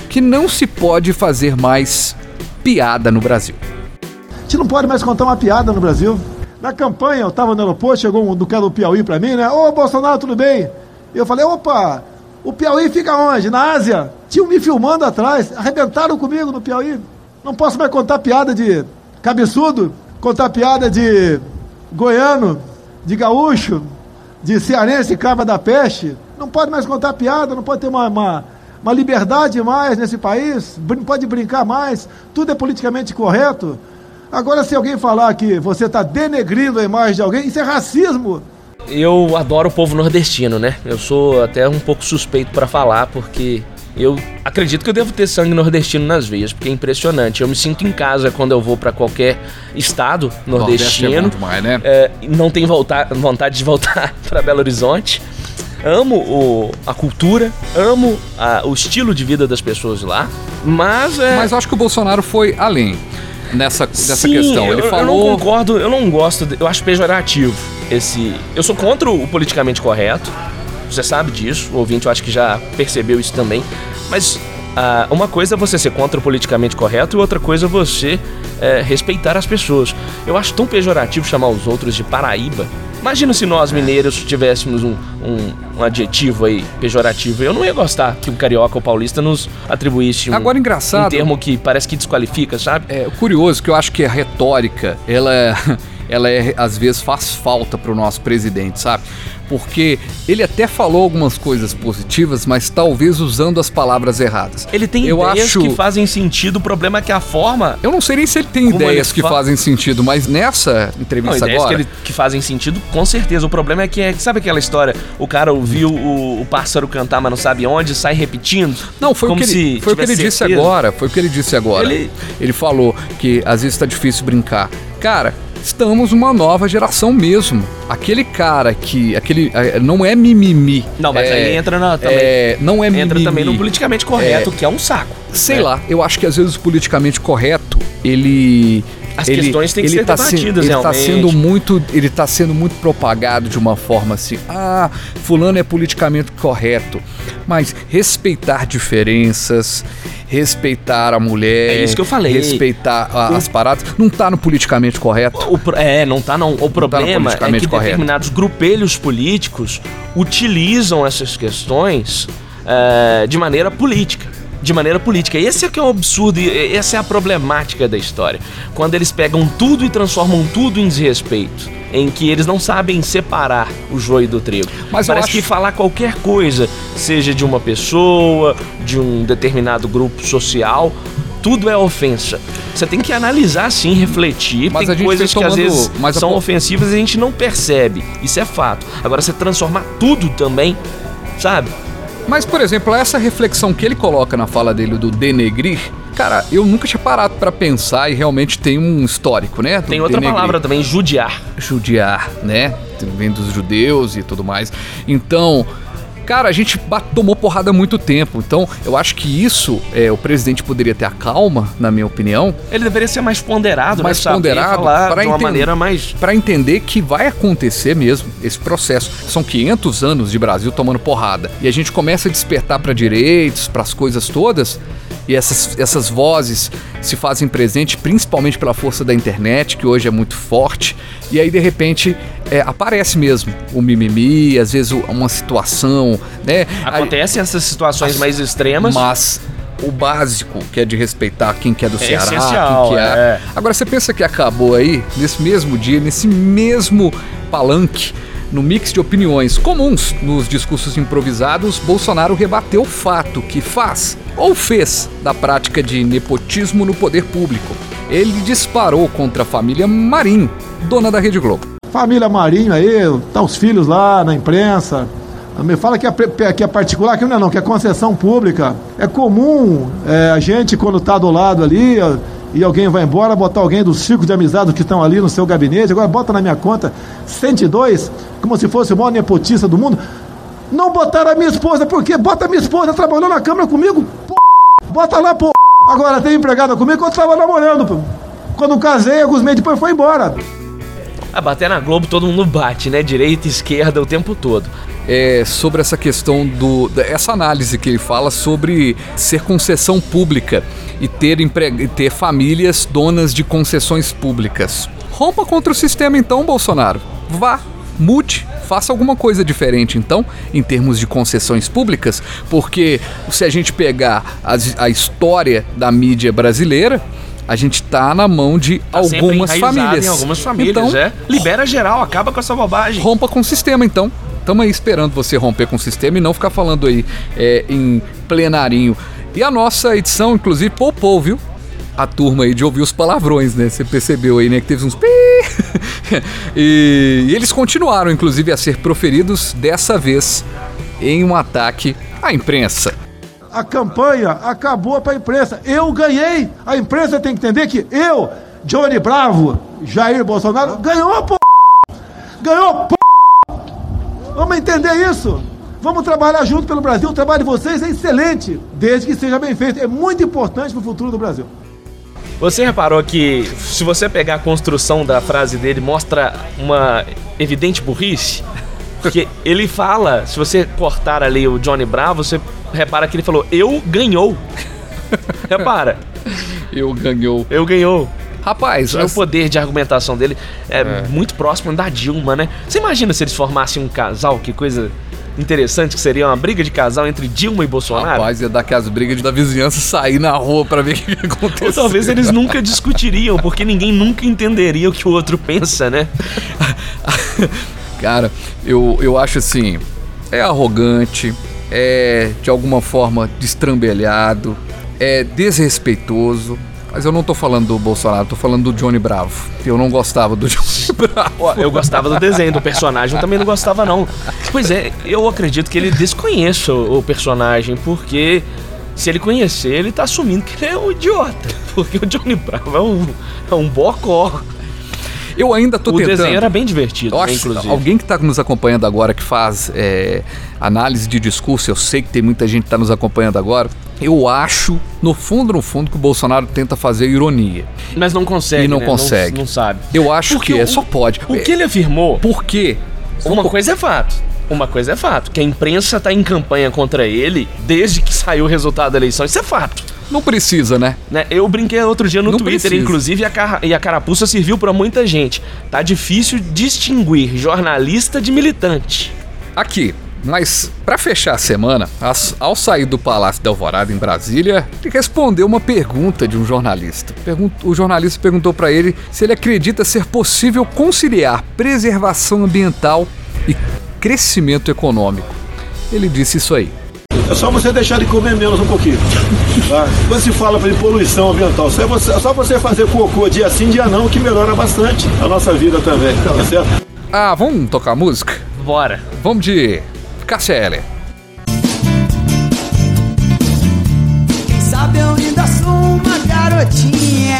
S1: que não se pode fazer mais piada no Brasil.
S10: A gente não pode mais contar uma piada no Brasil. Na campanha, eu estava no aeroporto, chegou um do cara do Piauí para mim, né? Ô, Bolsonaro, tudo bem? Eu falei, opa, o Piauí fica onde? Na Ásia. Tinham me filmando atrás, arrebentaram comigo no Piauí. Não posso mais contar piada de cabeçudo, contar piada de goiano, de gaúcho, de cearense, cava da peste. Não pode mais contar piada, não pode ter uma, uma, uma liberdade mais nesse país, não pode brincar mais, tudo é politicamente correto. Agora, se alguém falar que você está denegrindo a imagem de alguém, isso é racismo.
S2: Eu adoro o povo nordestino, né? Eu sou até um pouco suspeito para falar, porque eu acredito que eu devo ter sangue nordestino nas veias, porque é impressionante. Eu me sinto em casa quando eu vou para qualquer estado
S1: Nordeste é
S2: nordestino.
S1: demais, né?
S2: É, não tenho voltar, vontade de voltar para Belo Horizonte. Amo o- a cultura, amo a- o estilo de vida das pessoas lá, mas é.
S1: Mas acho que o Bolsonaro foi além nessa, nessa
S2: Sim,
S1: questão. Ele
S2: eu,
S1: falou.
S2: Eu não concordo, eu não gosto, eu acho pejorativo esse. Eu sou contra o politicamente correto, você sabe disso, o ouvinte eu acho que já percebeu isso também, mas ah, uma coisa é você ser contra o politicamente correto e outra coisa é você é, respeitar as pessoas. Eu acho tão pejorativo chamar os outros de Paraíba. Imagina se nós mineiros tivéssemos um, um- um adjetivo aí pejorativo. Eu não ia gostar que um carioca ou paulista nos atribuísse um,
S1: Agora, engraçado-
S2: um termo que parece que desqualifica, sabe?
S1: É curioso que eu acho que a retórica, ela, é- ela é, às vezes faz falta pro nosso presidente, sabe? Porque ele até falou algumas coisas positivas, mas talvez usando as palavras erradas.
S2: Ele tem
S1: eu
S2: ideias
S1: acho,
S2: que fazem sentido, o problema é que a forma.
S1: Eu não sei nem se ele tem ideias
S2: ele
S1: que
S2: fa-
S1: fazem sentido, mas nessa
S2: Não,
S1: entrevista
S2: ideias
S1: agora.
S2: que, ele- que fazem sentido, com certeza. O problema é que, é, sabe aquela história? O cara ouviu o, o pássaro cantar, mas não sabe onde, sai repetindo?
S1: Não, foi o
S2: como
S1: que ele,
S2: se
S1: foi o que ele
S2: tivesse
S1: disse
S2: certeza.
S1: agora. Foi o que ele disse agora.
S2: Ele-
S1: Ele... falou que às vezes tá difícil brincar. Cara, estamos uma nova geração mesmo. Aquele cara que. aquele Não é mimimi.
S2: Não, mas
S1: é,
S2: aí entra na, também.
S1: é, não é mimimi.
S2: entra também no politicamente correto,
S1: É.
S2: que é um saco.
S1: Sei
S2: né?
S1: lá, eu acho que às vezes o politicamente correto, ele.
S2: As
S1: ele,
S2: questões têm que ser
S1: tá se-
S2: debatidas,
S1: ele tá sendo muito Ele tá sendo muito propagado de uma forma assim. Ah, fulano é politicamente correto. Mas respeitar diferenças, respeitar a mulher.
S2: É isso que eu falei.
S1: Respeitar a- as paradas. Não tá no politicamente correto.
S2: O pro- é, não tá não. O problema é
S1: politicamente
S2: que
S1: correto.
S2: determinados grupelhos políticos utilizam essas questões é, de maneira política. De maneira política. Esse é que é o absurdo e essa é a problemática da história. Quando eles pegam tudo e transformam tudo em desrespeito. Em que eles não sabem separar o joio do trigo.
S1: Mas
S2: Parece
S1: acho-
S2: que falar qualquer coisa, seja de uma pessoa, de um determinado grupo social, tudo é ofensa. Você tem que analisar sim, refletir.
S1: Mas a
S2: tem coisas que às vezes
S1: mas a
S2: são
S1: po-
S2: ofensivas e a gente não percebe. Isso é fato. Agora você transformar tudo também, sabe?
S1: Mas, por exemplo, essa reflexão que ele coloca na fala dele do denegrir, Cara, eu nunca tinha parado pra pensar e realmente tem um histórico, né?
S2: Tem outra
S1: denegrir.
S2: palavra também, judiar.
S1: judiar, né? Vem dos judeus e tudo mais. Então, cara, a gente tomou porrada há muito tempo. Então, eu acho que isso, é, o presidente poderia ter a calma, na minha opinião,
S2: Ele deveria ser mais ponderado,
S1: mais
S2: né?
S1: Ponderado para
S2: de uma maneira mais...
S1: para entender que vai acontecer mesmo esse processo. São 500 anos de Brasil tomando porrada e a gente começa a despertar para direitos, para as coisas todas. E essas, essas vozes se fazem presente principalmente pela força da internet, que hoje é muito forte. E aí, de repente, é, aparece mesmo o mimimi, às vezes uma situação, né?
S2: Acontecem essas situações mais extremas.
S1: Mas o básico, que é de respeitar quem que é do
S2: É
S1: Ceará,
S2: essencial,
S1: quem que é.
S2: é.
S1: Agora você pensa que acabou aí, nesse mesmo dia, nesse mesmo palanque, no mix de opiniões comuns nos discursos improvisados, Bolsonaro rebateu o fato que faz ou fez da prática de nepotismo no poder público. Ele disparou contra a família Marim, dona da Rede Globo.
S10: Família Marinho aí, tá os filhos lá na imprensa. Me fala que é, que é particular, que não é não, que é concessão pública. É comum é, a gente, quando tá do lado ali e alguém vai embora, botar alguém dos círculos de amizade que estão ali no seu gabinete, agora bota na minha conta 102, como se fosse o maior nepotista do mundo. Não botaram a minha esposa, por quê? Bota a minha esposa, trabalhou na Câmara comigo. Bota lá, pô. Agora tem empregada comigo quando eu tava namorando, pô. Quando casei, alguns meses depois foi embora.
S2: A bater na Globo todo mundo bate, né? Direita e esquerda o tempo todo.
S1: é, sobre essa questão do essa análise que ele fala sobre ser concessão pública e ter empre- e ter famílias donas de concessões públicas. Rompa contra o sistema então, Bolsonaro. Vá, mude, faça alguma coisa diferente então, em termos de concessões públicas, porque se a gente pegar as- a história da mídia brasileira, a gente tá na mão de
S2: Tá
S1: algumas famílias.
S2: Em algumas famílias,
S1: então,
S2: é. Libera geral, acaba com essa bobagem.
S1: Rompa com o sistema, então. Tamo aí esperando você romper com o sistema e não ficar falando aí é, em plenarinho. E a nossa edição, inclusive, poupou, viu? A turma aí de ouvir os palavrões, né? Você percebeu aí, né? Que teve uns e, e eles continuaram, inclusive, a ser proferidos dessa vez em um ataque à imprensa.
S10: A campanha acabou para a imprensa. Eu ganhei. A imprensa tem que entender que eu, Johnny Bravo, Jair Bolsonaro, ganhou, pô. Ganhou, pô. Vamos entender isso. Vamos trabalhar junto pelo Brasil. O trabalho de vocês é excelente, desde que seja bem feito. É muito importante para o futuro do Brasil.
S2: Você reparou que se você pegar a construção da frase dele, mostra uma evidente burrice? Porque ele fala, se você cortar ali o Johnny Bravo, você repara que ele falou, eu ganhou. Repara.
S1: Eu ganhou.
S2: Eu ganhou.
S1: Rapaz,
S2: o
S1: as-
S2: poder de argumentação dele é, muito próximo da Dilma, né? Você imagina se eles formassem um casal, que coisa interessante que seria uma briga de casal entre Dilma e Bolsonaro?
S1: Rapaz, ia dar que as brigas da vizinhança sair na rua pra ver o que aconteceu.
S2: Ou talvez eles nunca discutiriam, porque ninguém nunca entenderia o que o outro pensa, né?
S1: Cara, eu, eu acho assim, é arrogante, é de alguma forma destrambelhado, é desrespeitoso. Mas eu não tô falando do Bolsonaro, tô falando do Johnny Bravo. Eu não gostava do Johnny Bravo.
S2: Eu gostava do desenho, do personagem, eu também não gostava, não. Pois é, eu acredito que ele desconheça o o personagem, porque se ele conhecer, ele tá assumindo que ele é um idiota. Porque o Johnny Bravo é um, é um bocó.
S1: Eu ainda tô
S2: o
S1: tentando.
S2: desenho era bem divertido,
S1: Eu acho
S2: inclusive.
S1: alguém que está nos acompanhando agora, que faz é, análise de discurso, eu sei que tem muita gente que está nos acompanhando agora. Eu acho, no fundo, no fundo, que o Bolsonaro tenta fazer ironia.
S2: Mas não consegue.
S1: E não
S2: né?
S1: consegue.
S2: Não, sabe.
S1: Eu acho
S2: Porque
S1: que é,
S2: o-
S1: só pode.
S2: O que ele afirmou.
S1: Por quê?
S2: Uma coisa é fato. Uma coisa é fato. Que a imprensa tá em campanha contra ele desde que saiu o resultado da eleição. Isso é fato.
S1: Não precisa, né?
S2: né? Eu brinquei outro dia no
S1: Não
S2: Twitter,
S1: precisa.
S2: inclusive, e a, e a carapuça serviu pra muita gente. Tá difícil distinguir jornalista de militante.
S1: Aqui, mas para fechar a semana, ao sair do Palácio da Alvorada em Brasília, ele respondeu uma pergunta de um jornalista. O jornalista perguntou para ele se ele acredita ser possível conciliar preservação ambiental e crescimento econômico. Ele disse isso aí.
S11: É só você deixar de comer menos um pouquinho. Tá? Quando se fala de poluição ambiental, só, é você, é só você fazer cocô dia sim, dia não, que melhora bastante a nossa vida também. Tá certo?
S1: Ah, vamos tocar música?
S2: Bora.
S1: Vamos de Eller.
S12: Quem sabe sabe, eu ainda sou uma garotinha.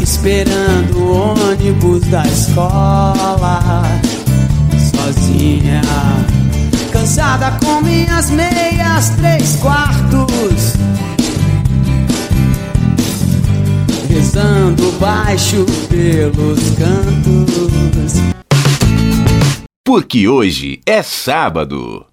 S12: Esperando o ônibus da escola, sozinha. Cansada com minhas meias, três quartos. Rezando baixo pelos cantos.
S7: Porque hoje é sábado.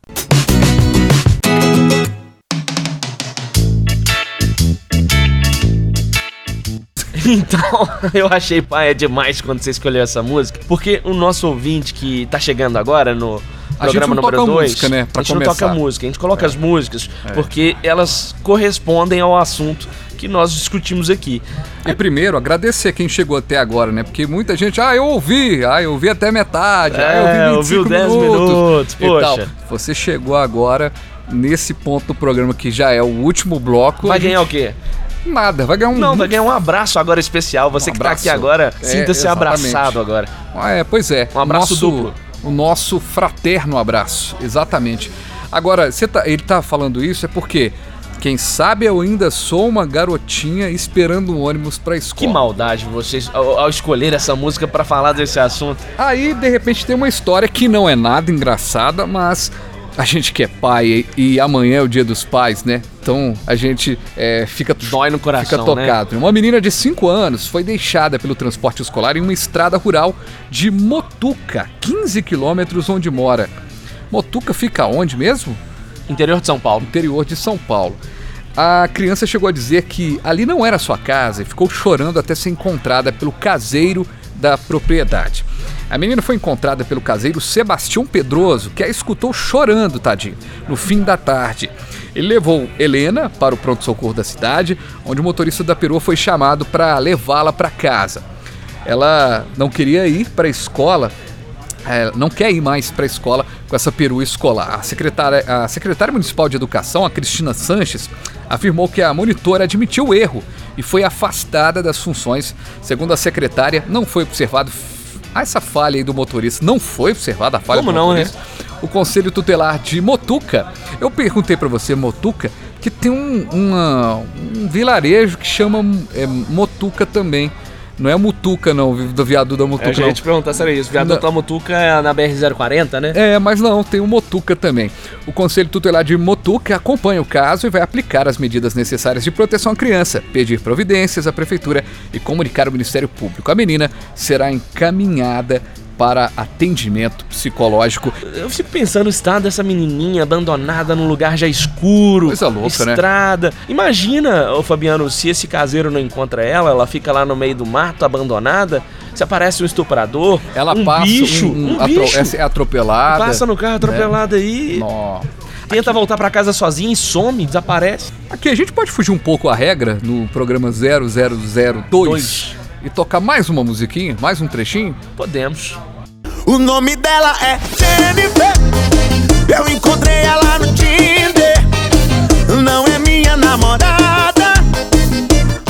S2: Então, eu achei paia demais quando você escolheu essa música, porque o nosso ouvinte que tá chegando agora no
S1: A
S2: programa
S1: não
S2: número
S1: toca
S2: 2,
S1: música, né, pra
S2: a gente não
S1: começar.
S2: toca música, a gente coloca
S1: É.
S2: as músicas,
S1: É.
S2: porque elas correspondem ao assunto que nós discutimos aqui.
S1: E primeiro, agradecer quem chegou até agora, né? Porque muita gente, ah, eu ouvi, ah, eu ouvi até metade, ah, eu
S2: É,
S1: ouvi
S2: ouviu
S1: 25
S2: 10
S1: minutos,
S2: minutos,
S1: e
S2: poxa.
S1: tal. Você chegou agora nesse ponto do programa que já é o último bloco.
S2: Vai
S1: gente-
S2: ganhar o quê?
S1: Nada, vai ganhar um.
S2: Não, vai ganhar um abraço agora especial. Você
S1: Um
S2: que tá aqui agora,
S1: É,
S2: sinta-se abraçado agora.
S1: Ah, é, pois é.
S2: Um abraço
S1: Nosso-
S2: duplo.
S1: O nosso fraterno abraço, exatamente. Agora, você tá, ele tá falando isso é porque, quem sabe eu ainda sou uma garotinha esperando um ônibus pra escola.
S2: Que maldade vocês ao, ao escolher essa música pra falar desse assunto.
S1: Aí, de repente, tem uma história que não é nada engraçada, mas a gente que é pai e, amanhã é o dia dos pais, né? Então a gente é, fica
S2: Dói no coração,
S1: fica tocado. Uma menina de 5 anos foi deixada pelo transporte escolar em uma estrada rural de Motuca, 15 quilômetros onde mora. Motuca fica onde mesmo?
S2: Interior de São Paulo.
S1: Interior de São Paulo. A criança chegou a dizer que ali não era sua casa e ficou chorando até ser encontrada pelo caseiro da propriedade. A menina foi encontrada pelo caseiro Sebastião Pedroso, que a escutou chorando, tadinho, no fim da tarde. Ele levou Helena para o pronto-socorro da cidade, onde o motorista da perua foi chamado para levá-la para casa. Ela não queria ir para a escola é, não quer ir mais para a escola com essa perua escolar. A secretária, a secretária municipal de educação, a Cristina Sanches, afirmou que a monitora admitiu o erro e foi afastada das funções. Segundo a secretária, não foi observado ah, essa falha aí do motorista. Não foi observada a falha
S2: Como
S1: do
S2: não, né?
S1: motorista. O Conselho Tutelar de Motuca. Eu perguntei para você, Motuca, que tem um, uma- um vilarejo que chama é, Motuca também. Não é Mutuca, não, do viaduto da Mutuca.
S2: Eu já ia te perguntar, sério isso. Viaduto da Mutuca é na BR-040, né?
S1: É, mas não, tem o Motuca também. O Conselho Tutelar de Motuca acompanha o caso e vai aplicar as medidas necessárias de proteção à criança, pedir providências à prefeitura e comunicar ao Ministério Público. A menina será encaminhada para atendimento psicológico.
S2: Eu fico pensando no estado dessa menininha abandonada num lugar já escuro.
S1: Coisa louca, né?
S2: estrada. Imagina, ô Fabiano, se esse caseiro não encontra ela, ela fica lá no meio do mato abandonada, se aparece um estuprador,
S1: Ela
S2: um
S1: passa
S2: bicho,
S1: um,
S2: um,
S1: atro-
S2: bicho.
S1: é atropelada.
S2: Passa no carro atropelado aí.
S1: Nó.
S2: Tenta voltar pra casa sozinha e some, desaparece.
S1: Aqui a gente pode fugir um pouco a regra no programa 0002 e tocar mais uma musiquinha, mais um trechinho?
S2: Podemos.
S9: O nome dela é Jennifer. Eu encontrei ela no Tinder. Não é minha namorada,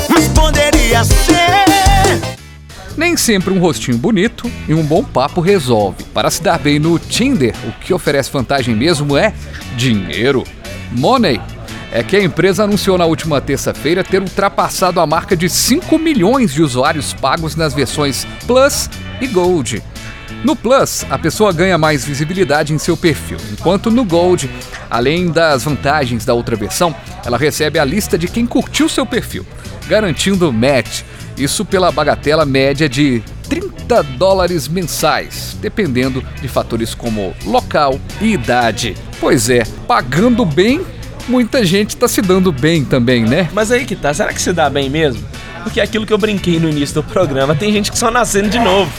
S9: mas poderia ser.
S1: Nem sempre um rostinho bonito e um bom papo resolve. Para se dar bem no Tinder, o que oferece vantagem mesmo é dinheiro. Money. É que a empresa anunciou na última terça-feira ter ultrapassado a marca de 5 milhões de usuários pagos nas versões Plus e Gold. No Plus, a pessoa ganha mais visibilidade em seu perfil, enquanto no Gold, além das vantagens da outra versão, ela recebe a lista de quem curtiu seu perfil, garantindo match. Isso pela bagatela média de 30 dólares mensais, dependendo de fatores como local e idade. Pois é, pagando bem, muita gente tá se dando bem também, né?
S2: Mas aí que tá, será que se dá bem mesmo? Porque é aquilo que eu brinquei no início do programa, tem gente que só nascendo de novo.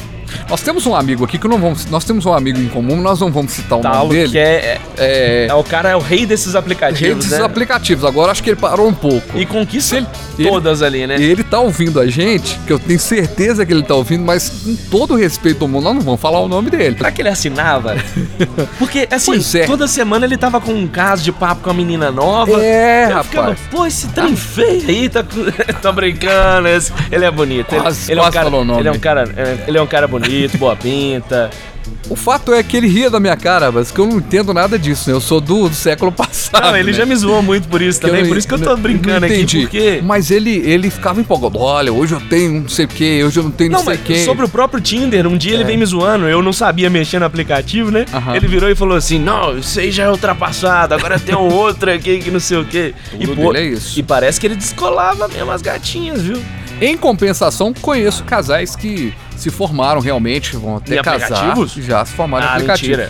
S1: Nós temos um amigo aqui que não vamos. Nós temos um amigo em comum, nós não vamos citar o
S2: Talo,
S1: nome dele.
S2: que é,
S1: é,
S2: é o cara é o rei desses aplicativos,
S1: rei desses
S2: né?
S1: aplicativos. Agora acho que ele parou um pouco.
S2: E conquista
S1: ele-
S2: todas ali, né?
S1: E ele tá ouvindo a gente, que eu tenho certeza que ele tá ouvindo, mas com todo o respeito do mundo, nós não vamos falar o nome dele.
S2: Será que ele assinava? Porque, assim,
S1: é.
S2: toda semana ele tava com um caso de papo com a menina nova.
S1: É, rapaz.
S2: ficava, Pô, esse trem feio aí, tá... Tô brincando, esse- ele é bonito. Ele,
S1: Quase-
S2: ele é um
S1: quase
S2: cara,
S1: falou o nome.
S2: Ele é um cara, é, ele é um cara bonito, boa pinta.
S1: O fato é que ele ria da minha cara, mas que eu não entendo nada disso, né? Eu sou do, do século passado.
S2: Não, ele
S1: né?
S2: já me zoou muito por isso também,
S1: não-
S2: por isso que eu tô
S1: não-
S2: brincando
S1: não
S2: aqui,
S1: entendi.
S2: porque...
S1: Mas ele, ele ficava empolgado. Olha, hoje eu tenho não sei o que, hoje eu não tenho não, sei o que.
S2: sobre o próprio Tinder, um dia ele
S1: É.
S2: veio me zoando, eu não sabia mexer no aplicativo, né? Ele virou e falou assim: Não, isso aí já é ultrapassado, agora tem um outro aqui que não sei o quê. E,
S1: dele é isso.
S2: e parece que ele descolava mesmo as gatinhas, viu?
S1: Em compensação, conheço casais que se formaram realmente, vão até
S2: Em
S1: casar.
S2: aplicativos?
S1: Já se formaram
S2: Ah,
S1: aplicativo.
S2: mentira.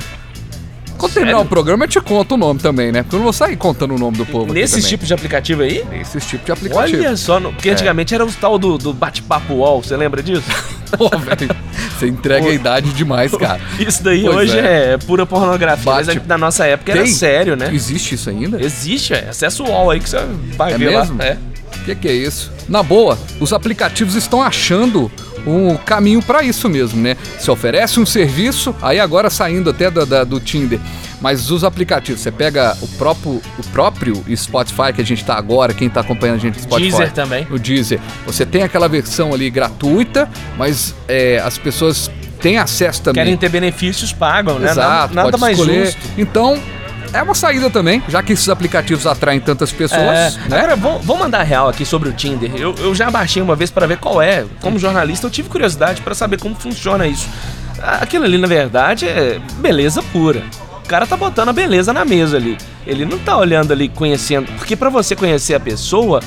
S1: Quando terminar o programa, eu te conto o nome também, né? Porque eu não vou sair contando o nome do povo.
S2: Nesses tipos de aplicativo aí?
S1: Nesses tipos de aplicativo.
S2: Olha só, no- porque
S1: É.
S2: antigamente era o tal do, do bate-papo UOL, você lembra disso?
S1: Pô, velho, você entrega a idade demais, cara.
S2: Isso daí
S1: Pois
S2: hoje
S1: é.
S2: é. pura pornografia, mas
S1: Bate-
S2: na nossa época era
S1: Tem?
S2: sério, né?
S1: Existe isso ainda?
S2: Existe, é. Acessa o UOL aí que você vai
S1: É
S2: ver
S1: mesmo?
S2: lá. É.
S1: O que, que é isso? Na boa, os aplicativos estão achando um caminho para isso mesmo, né? Se oferece um serviço, aí agora saindo até da, da- do Tinder, mas os aplicativos, você pega o próprio, o próprio Spotify que a gente tá agora, quem tá acompanhando a gente no Spotify.
S2: Deezer também.
S1: O Deezer. Você tem aquela versão ali gratuita, mas é, as pessoas têm acesso também.
S2: Querem ter benefícios, pagam, né?
S1: Exato,
S2: nada nada mais
S1: escolher.
S2: justo.
S1: Então, é uma saída também, já que esses aplicativos atraem tantas pessoas,
S2: É,
S1: né?
S2: Agora, vou, vou mandar real aqui sobre o Tinder. Eu, eu já baixei uma vez pra ver qual é. Como jornalista, eu tive curiosidade pra saber como funciona isso. Aquilo ali, na verdade, é beleza pura. O cara tá botando a beleza na mesa ali. Ele não tá olhando ali, conhecendo. Porque pra você conhecer a pessoa,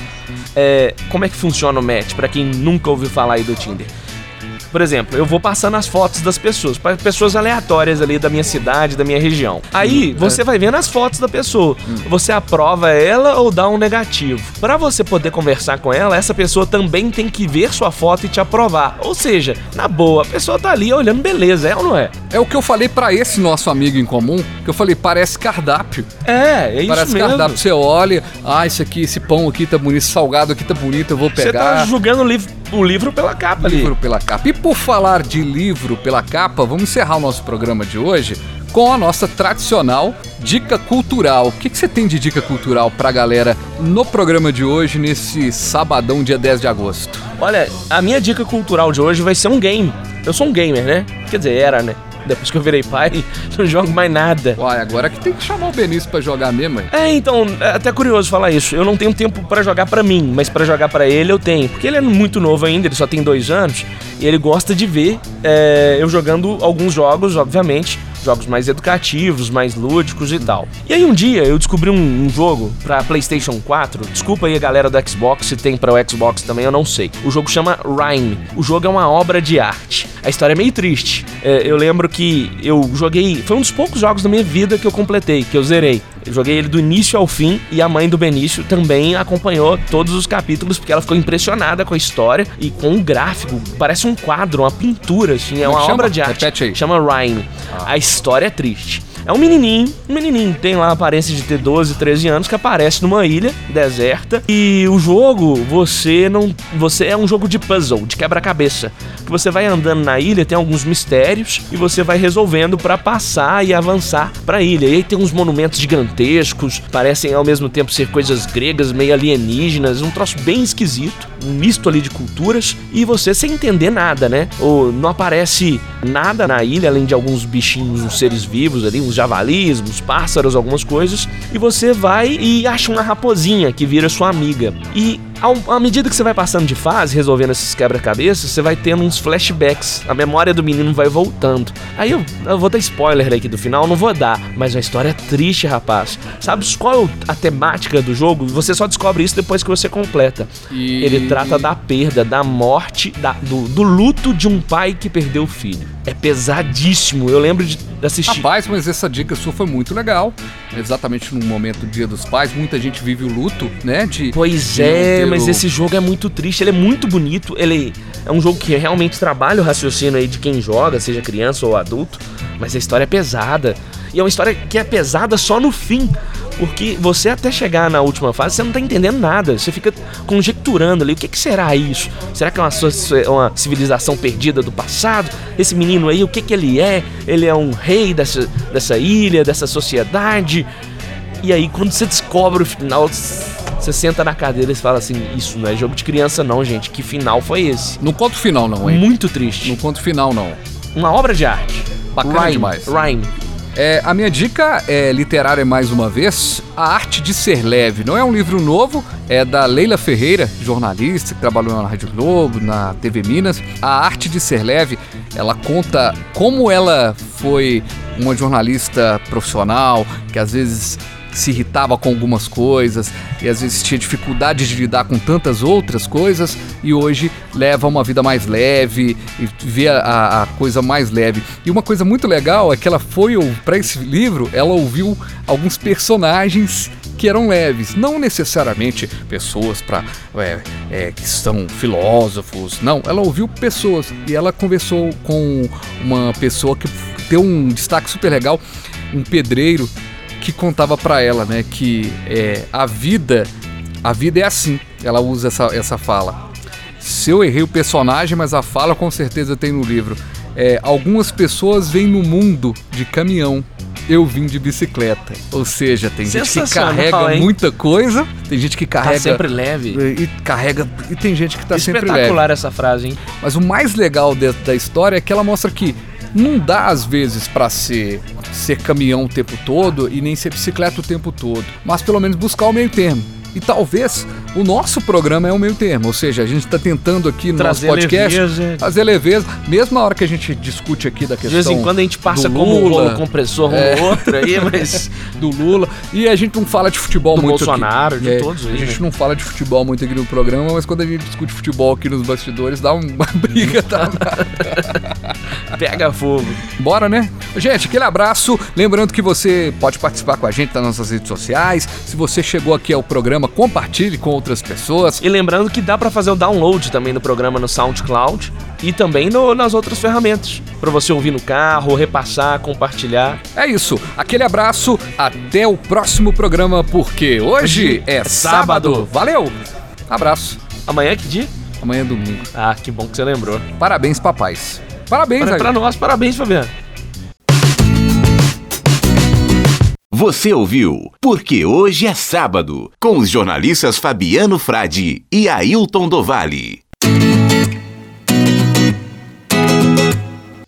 S2: é, como é que funciona o match? Pra quem nunca ouviu falar aí do Tinder. Por exemplo, eu vou passando as fotos das pessoas, para pessoas aleatórias ali da minha cidade, da minha região. Aí você vai vendo as fotos da pessoa. Você aprova ela ou dá um negativo. Para você poder conversar com ela, essa pessoa também tem que ver sua foto e te aprovar. Ou seja, na boa, a pessoa tá ali olhando beleza, é ou não é?
S1: É o que eu falei pra esse nosso amigo em comum, que eu falei, parece cardápio.
S2: É, é isso
S1: Parece
S2: mesmo.
S1: cardápio. Você olha, ah, isso aqui, esse pão aqui tá bonito, esse salgado aqui tá bonito, eu vou
S2: Você
S1: pegar.
S2: tá julgando o livro, o livro pela capa ali.
S1: livro pela capa. E por falar de livro pela capa, vamos encerrar o nosso programa de hoje com a nossa tradicional dica cultural. O que, que você tem de dica cultural pra galera no programa de hoje, nesse sabadão, dia 10 de agosto?
S2: Olha, a minha dica cultural de hoje vai ser um game. Eu sou um gamer, né? Quer dizer, era, né? Depois que eu virei pai, não jogo mais nada.
S1: Uai, agora que tem que chamar o Benício pra jogar mesmo. hein?
S2: É, então, é até curioso falar isso. Eu não tenho tempo pra jogar pra mim, mas pra jogar pra ele eu tenho. Porque ele é muito novo ainda, ele só tem dois anos. E ele gosta de ver é, eu jogando alguns jogos, obviamente. Jogos mais educativos, mais lúdicos e tal. E aí um dia eu descobri um, um jogo pra PlayStation 4. Desculpa aí a galera do Xbox, se tem pra o Xbox também, eu não sei. O jogo chama Rhyme. O jogo é uma obra de arte. A história é meio triste. É, eu lembro que eu joguei. Foi um dos poucos jogos da minha vida que eu completei, que eu zerei. Eu joguei ele do início ao fim e a mãe do Benício também acompanhou todos os capítulos porque ela ficou impressionada com a história e com o gráfico. Parece um quadro, uma pintura, assim, é
S1: Como
S2: uma
S1: chama?
S2: obra de arte.
S1: Repete aí.
S2: Chama Rhyme. A história é triste. É um menininho, um menininho, tem lá a aparência de ter 12, 13 anos, que aparece numa ilha deserta. E o jogo, você não. Você é um jogo de puzzle, de quebra-cabeça. Que você vai andando na ilha, tem alguns mistérios, e você vai resolvendo pra passar e avançar pra ilha. E aí tem uns monumentos gigantescos, parecem ao mesmo tempo ser coisas gregas, meio alienígenas, um troço bem esquisito, um misto ali de culturas, e você sem entender nada, né? Ou não aparece nada na ilha, além de alguns bichinhos, uns seres vivos ali, uns javalis, uns pássaros, algumas coisas, e você vai e acha uma raposinha que vira sua amiga. E ao- à medida que você vai passando de fase, resolvendo esses quebra-cabeças, você vai tendo uns flashbacks. A memória do menino vai voltando. Aí eu, eu vou dar spoiler aqui do final, não vou dar, mas uma história triste, rapaz. Sabe qual é a temática do jogo? Você só descobre isso depois que você completa.
S1: E-
S2: Ele trata da perda, da morte, da- do, do luto de um pai que perdeu o filho. É pesadíssimo. Eu lembro de assistir.
S1: Rapaz, mas essa dica sua foi muito legal. Exatamente no momento do Dia dos Pais, muita gente vive o luto, né? De,
S2: Pois
S1: de
S2: é, mas esse jogo é muito triste, ele é muito bonito, ele é um jogo que realmente trabalha o raciocínio aí de quem joga, seja criança ou adulto, mas a história é pesada. E é uma história que é pesada só no fim, porque você até chegar na última fase, você não tá entendendo nada, você fica conjecturando ali, o que, que será isso? Será que é uma, so- uma civilização perdida do passado? Esse menino aí, o que que ele é? Ele é um rei dessa, dessa ilha, dessa sociedade? E aí, quando você descobre o final, você senta na cadeira e fala assim: Isso não é jogo de criança, não, gente. Que final foi esse?
S1: Não conta o final, não, hein?
S2: Muito triste.
S1: Não conta o final, não.
S2: Uma obra de arte.
S1: Bacana
S2: Rhyme,
S1: demais.
S2: Rhyme.
S1: É, a minha dica é literária mais uma vez, A Arte de Ser Leve. Não é um livro novo, é da Leila Ferreira, jornalista que trabalhou na Rádio Globo, na TV Minas. A Arte de Ser Leve, ela conta como ela foi uma jornalista profissional, que às vezes se irritava com algumas coisas e às vezes tinha dificuldade de lidar com tantas outras coisas e hoje leva uma vida mais leve e vê a, a coisa mais leve. E uma coisa muito legal é que ela foi para esse livro, ela ouviu alguns personagens que eram leves, não necessariamente pessoas para é, é, que são filósofos, não. Ela ouviu pessoas e ela conversou com uma pessoa que deu um destaque super legal, um pedreiro que contava para ela, né, que é, a vida, a vida é assim. Ela usa essa, essa fala. Se eu errei o personagem, mas a fala com certeza tem no livro. É, algumas pessoas vêm no mundo de caminhão. Eu vim de bicicleta. Ou seja, tem gente que carrega
S2: hein?
S1: muita coisa, tem gente que carrega.
S2: Tá sempre leve.
S1: E carrega. E tem gente que tá sempre leve.
S2: Espetacular essa frase, hein?
S1: Mas o mais legal de- da história é que ela mostra que não dá às vezes pra ser ser caminhão o tempo todo e nem ser bicicleta o tempo todo, mas pelo menos buscar o meio termo. E talvez o nosso programa é o meio termo, ou seja, a gente está tentando aqui no
S2: Trazer
S1: nosso podcast
S2: leveza.
S1: fazer leveza, mesmo na hora que a gente discute aqui da
S2: De
S1: questão
S2: vez em quando a gente passa como um
S1: Lula,
S2: rolo compressor um
S1: É.
S2: outro aí, mas.
S1: do Lula. E a gente não fala de futebol
S2: Do
S1: muito
S2: Bolsonaro,
S1: aqui.
S2: de
S1: É,
S2: todos aí,
S1: A gente
S2: né?
S1: não fala de futebol muito aqui no programa, mas quando a gente discute futebol aqui nos bastidores, dá uma briga danada.
S2: Pega fogo.
S1: Bora, né? Gente, aquele abraço. Lembrando que você pode participar com a gente nas nossas redes sociais. Se você chegou aqui ao programa, compartilhe com outras pessoas.
S2: E lembrando que dá pra fazer o download também do programa no SoundCloud e também no- nas outras ferramentas. Pra você ouvir no carro, repassar, compartilhar.
S1: É isso. Aquele abraço. Até o próximo programa, porque hoje é sábado. Valeu. Abraço.
S2: Amanhã que dia?
S1: Amanhã é domingo.
S2: Ah, que bom que você lembrou.
S1: Parabéns, papais. Parabéns, aí.
S2: pra nós, parabéns, Fabiano.
S7: Você ouviu Porque Hoje é Sábado, com os jornalistas Fabiano Frade e Ailton Dovale.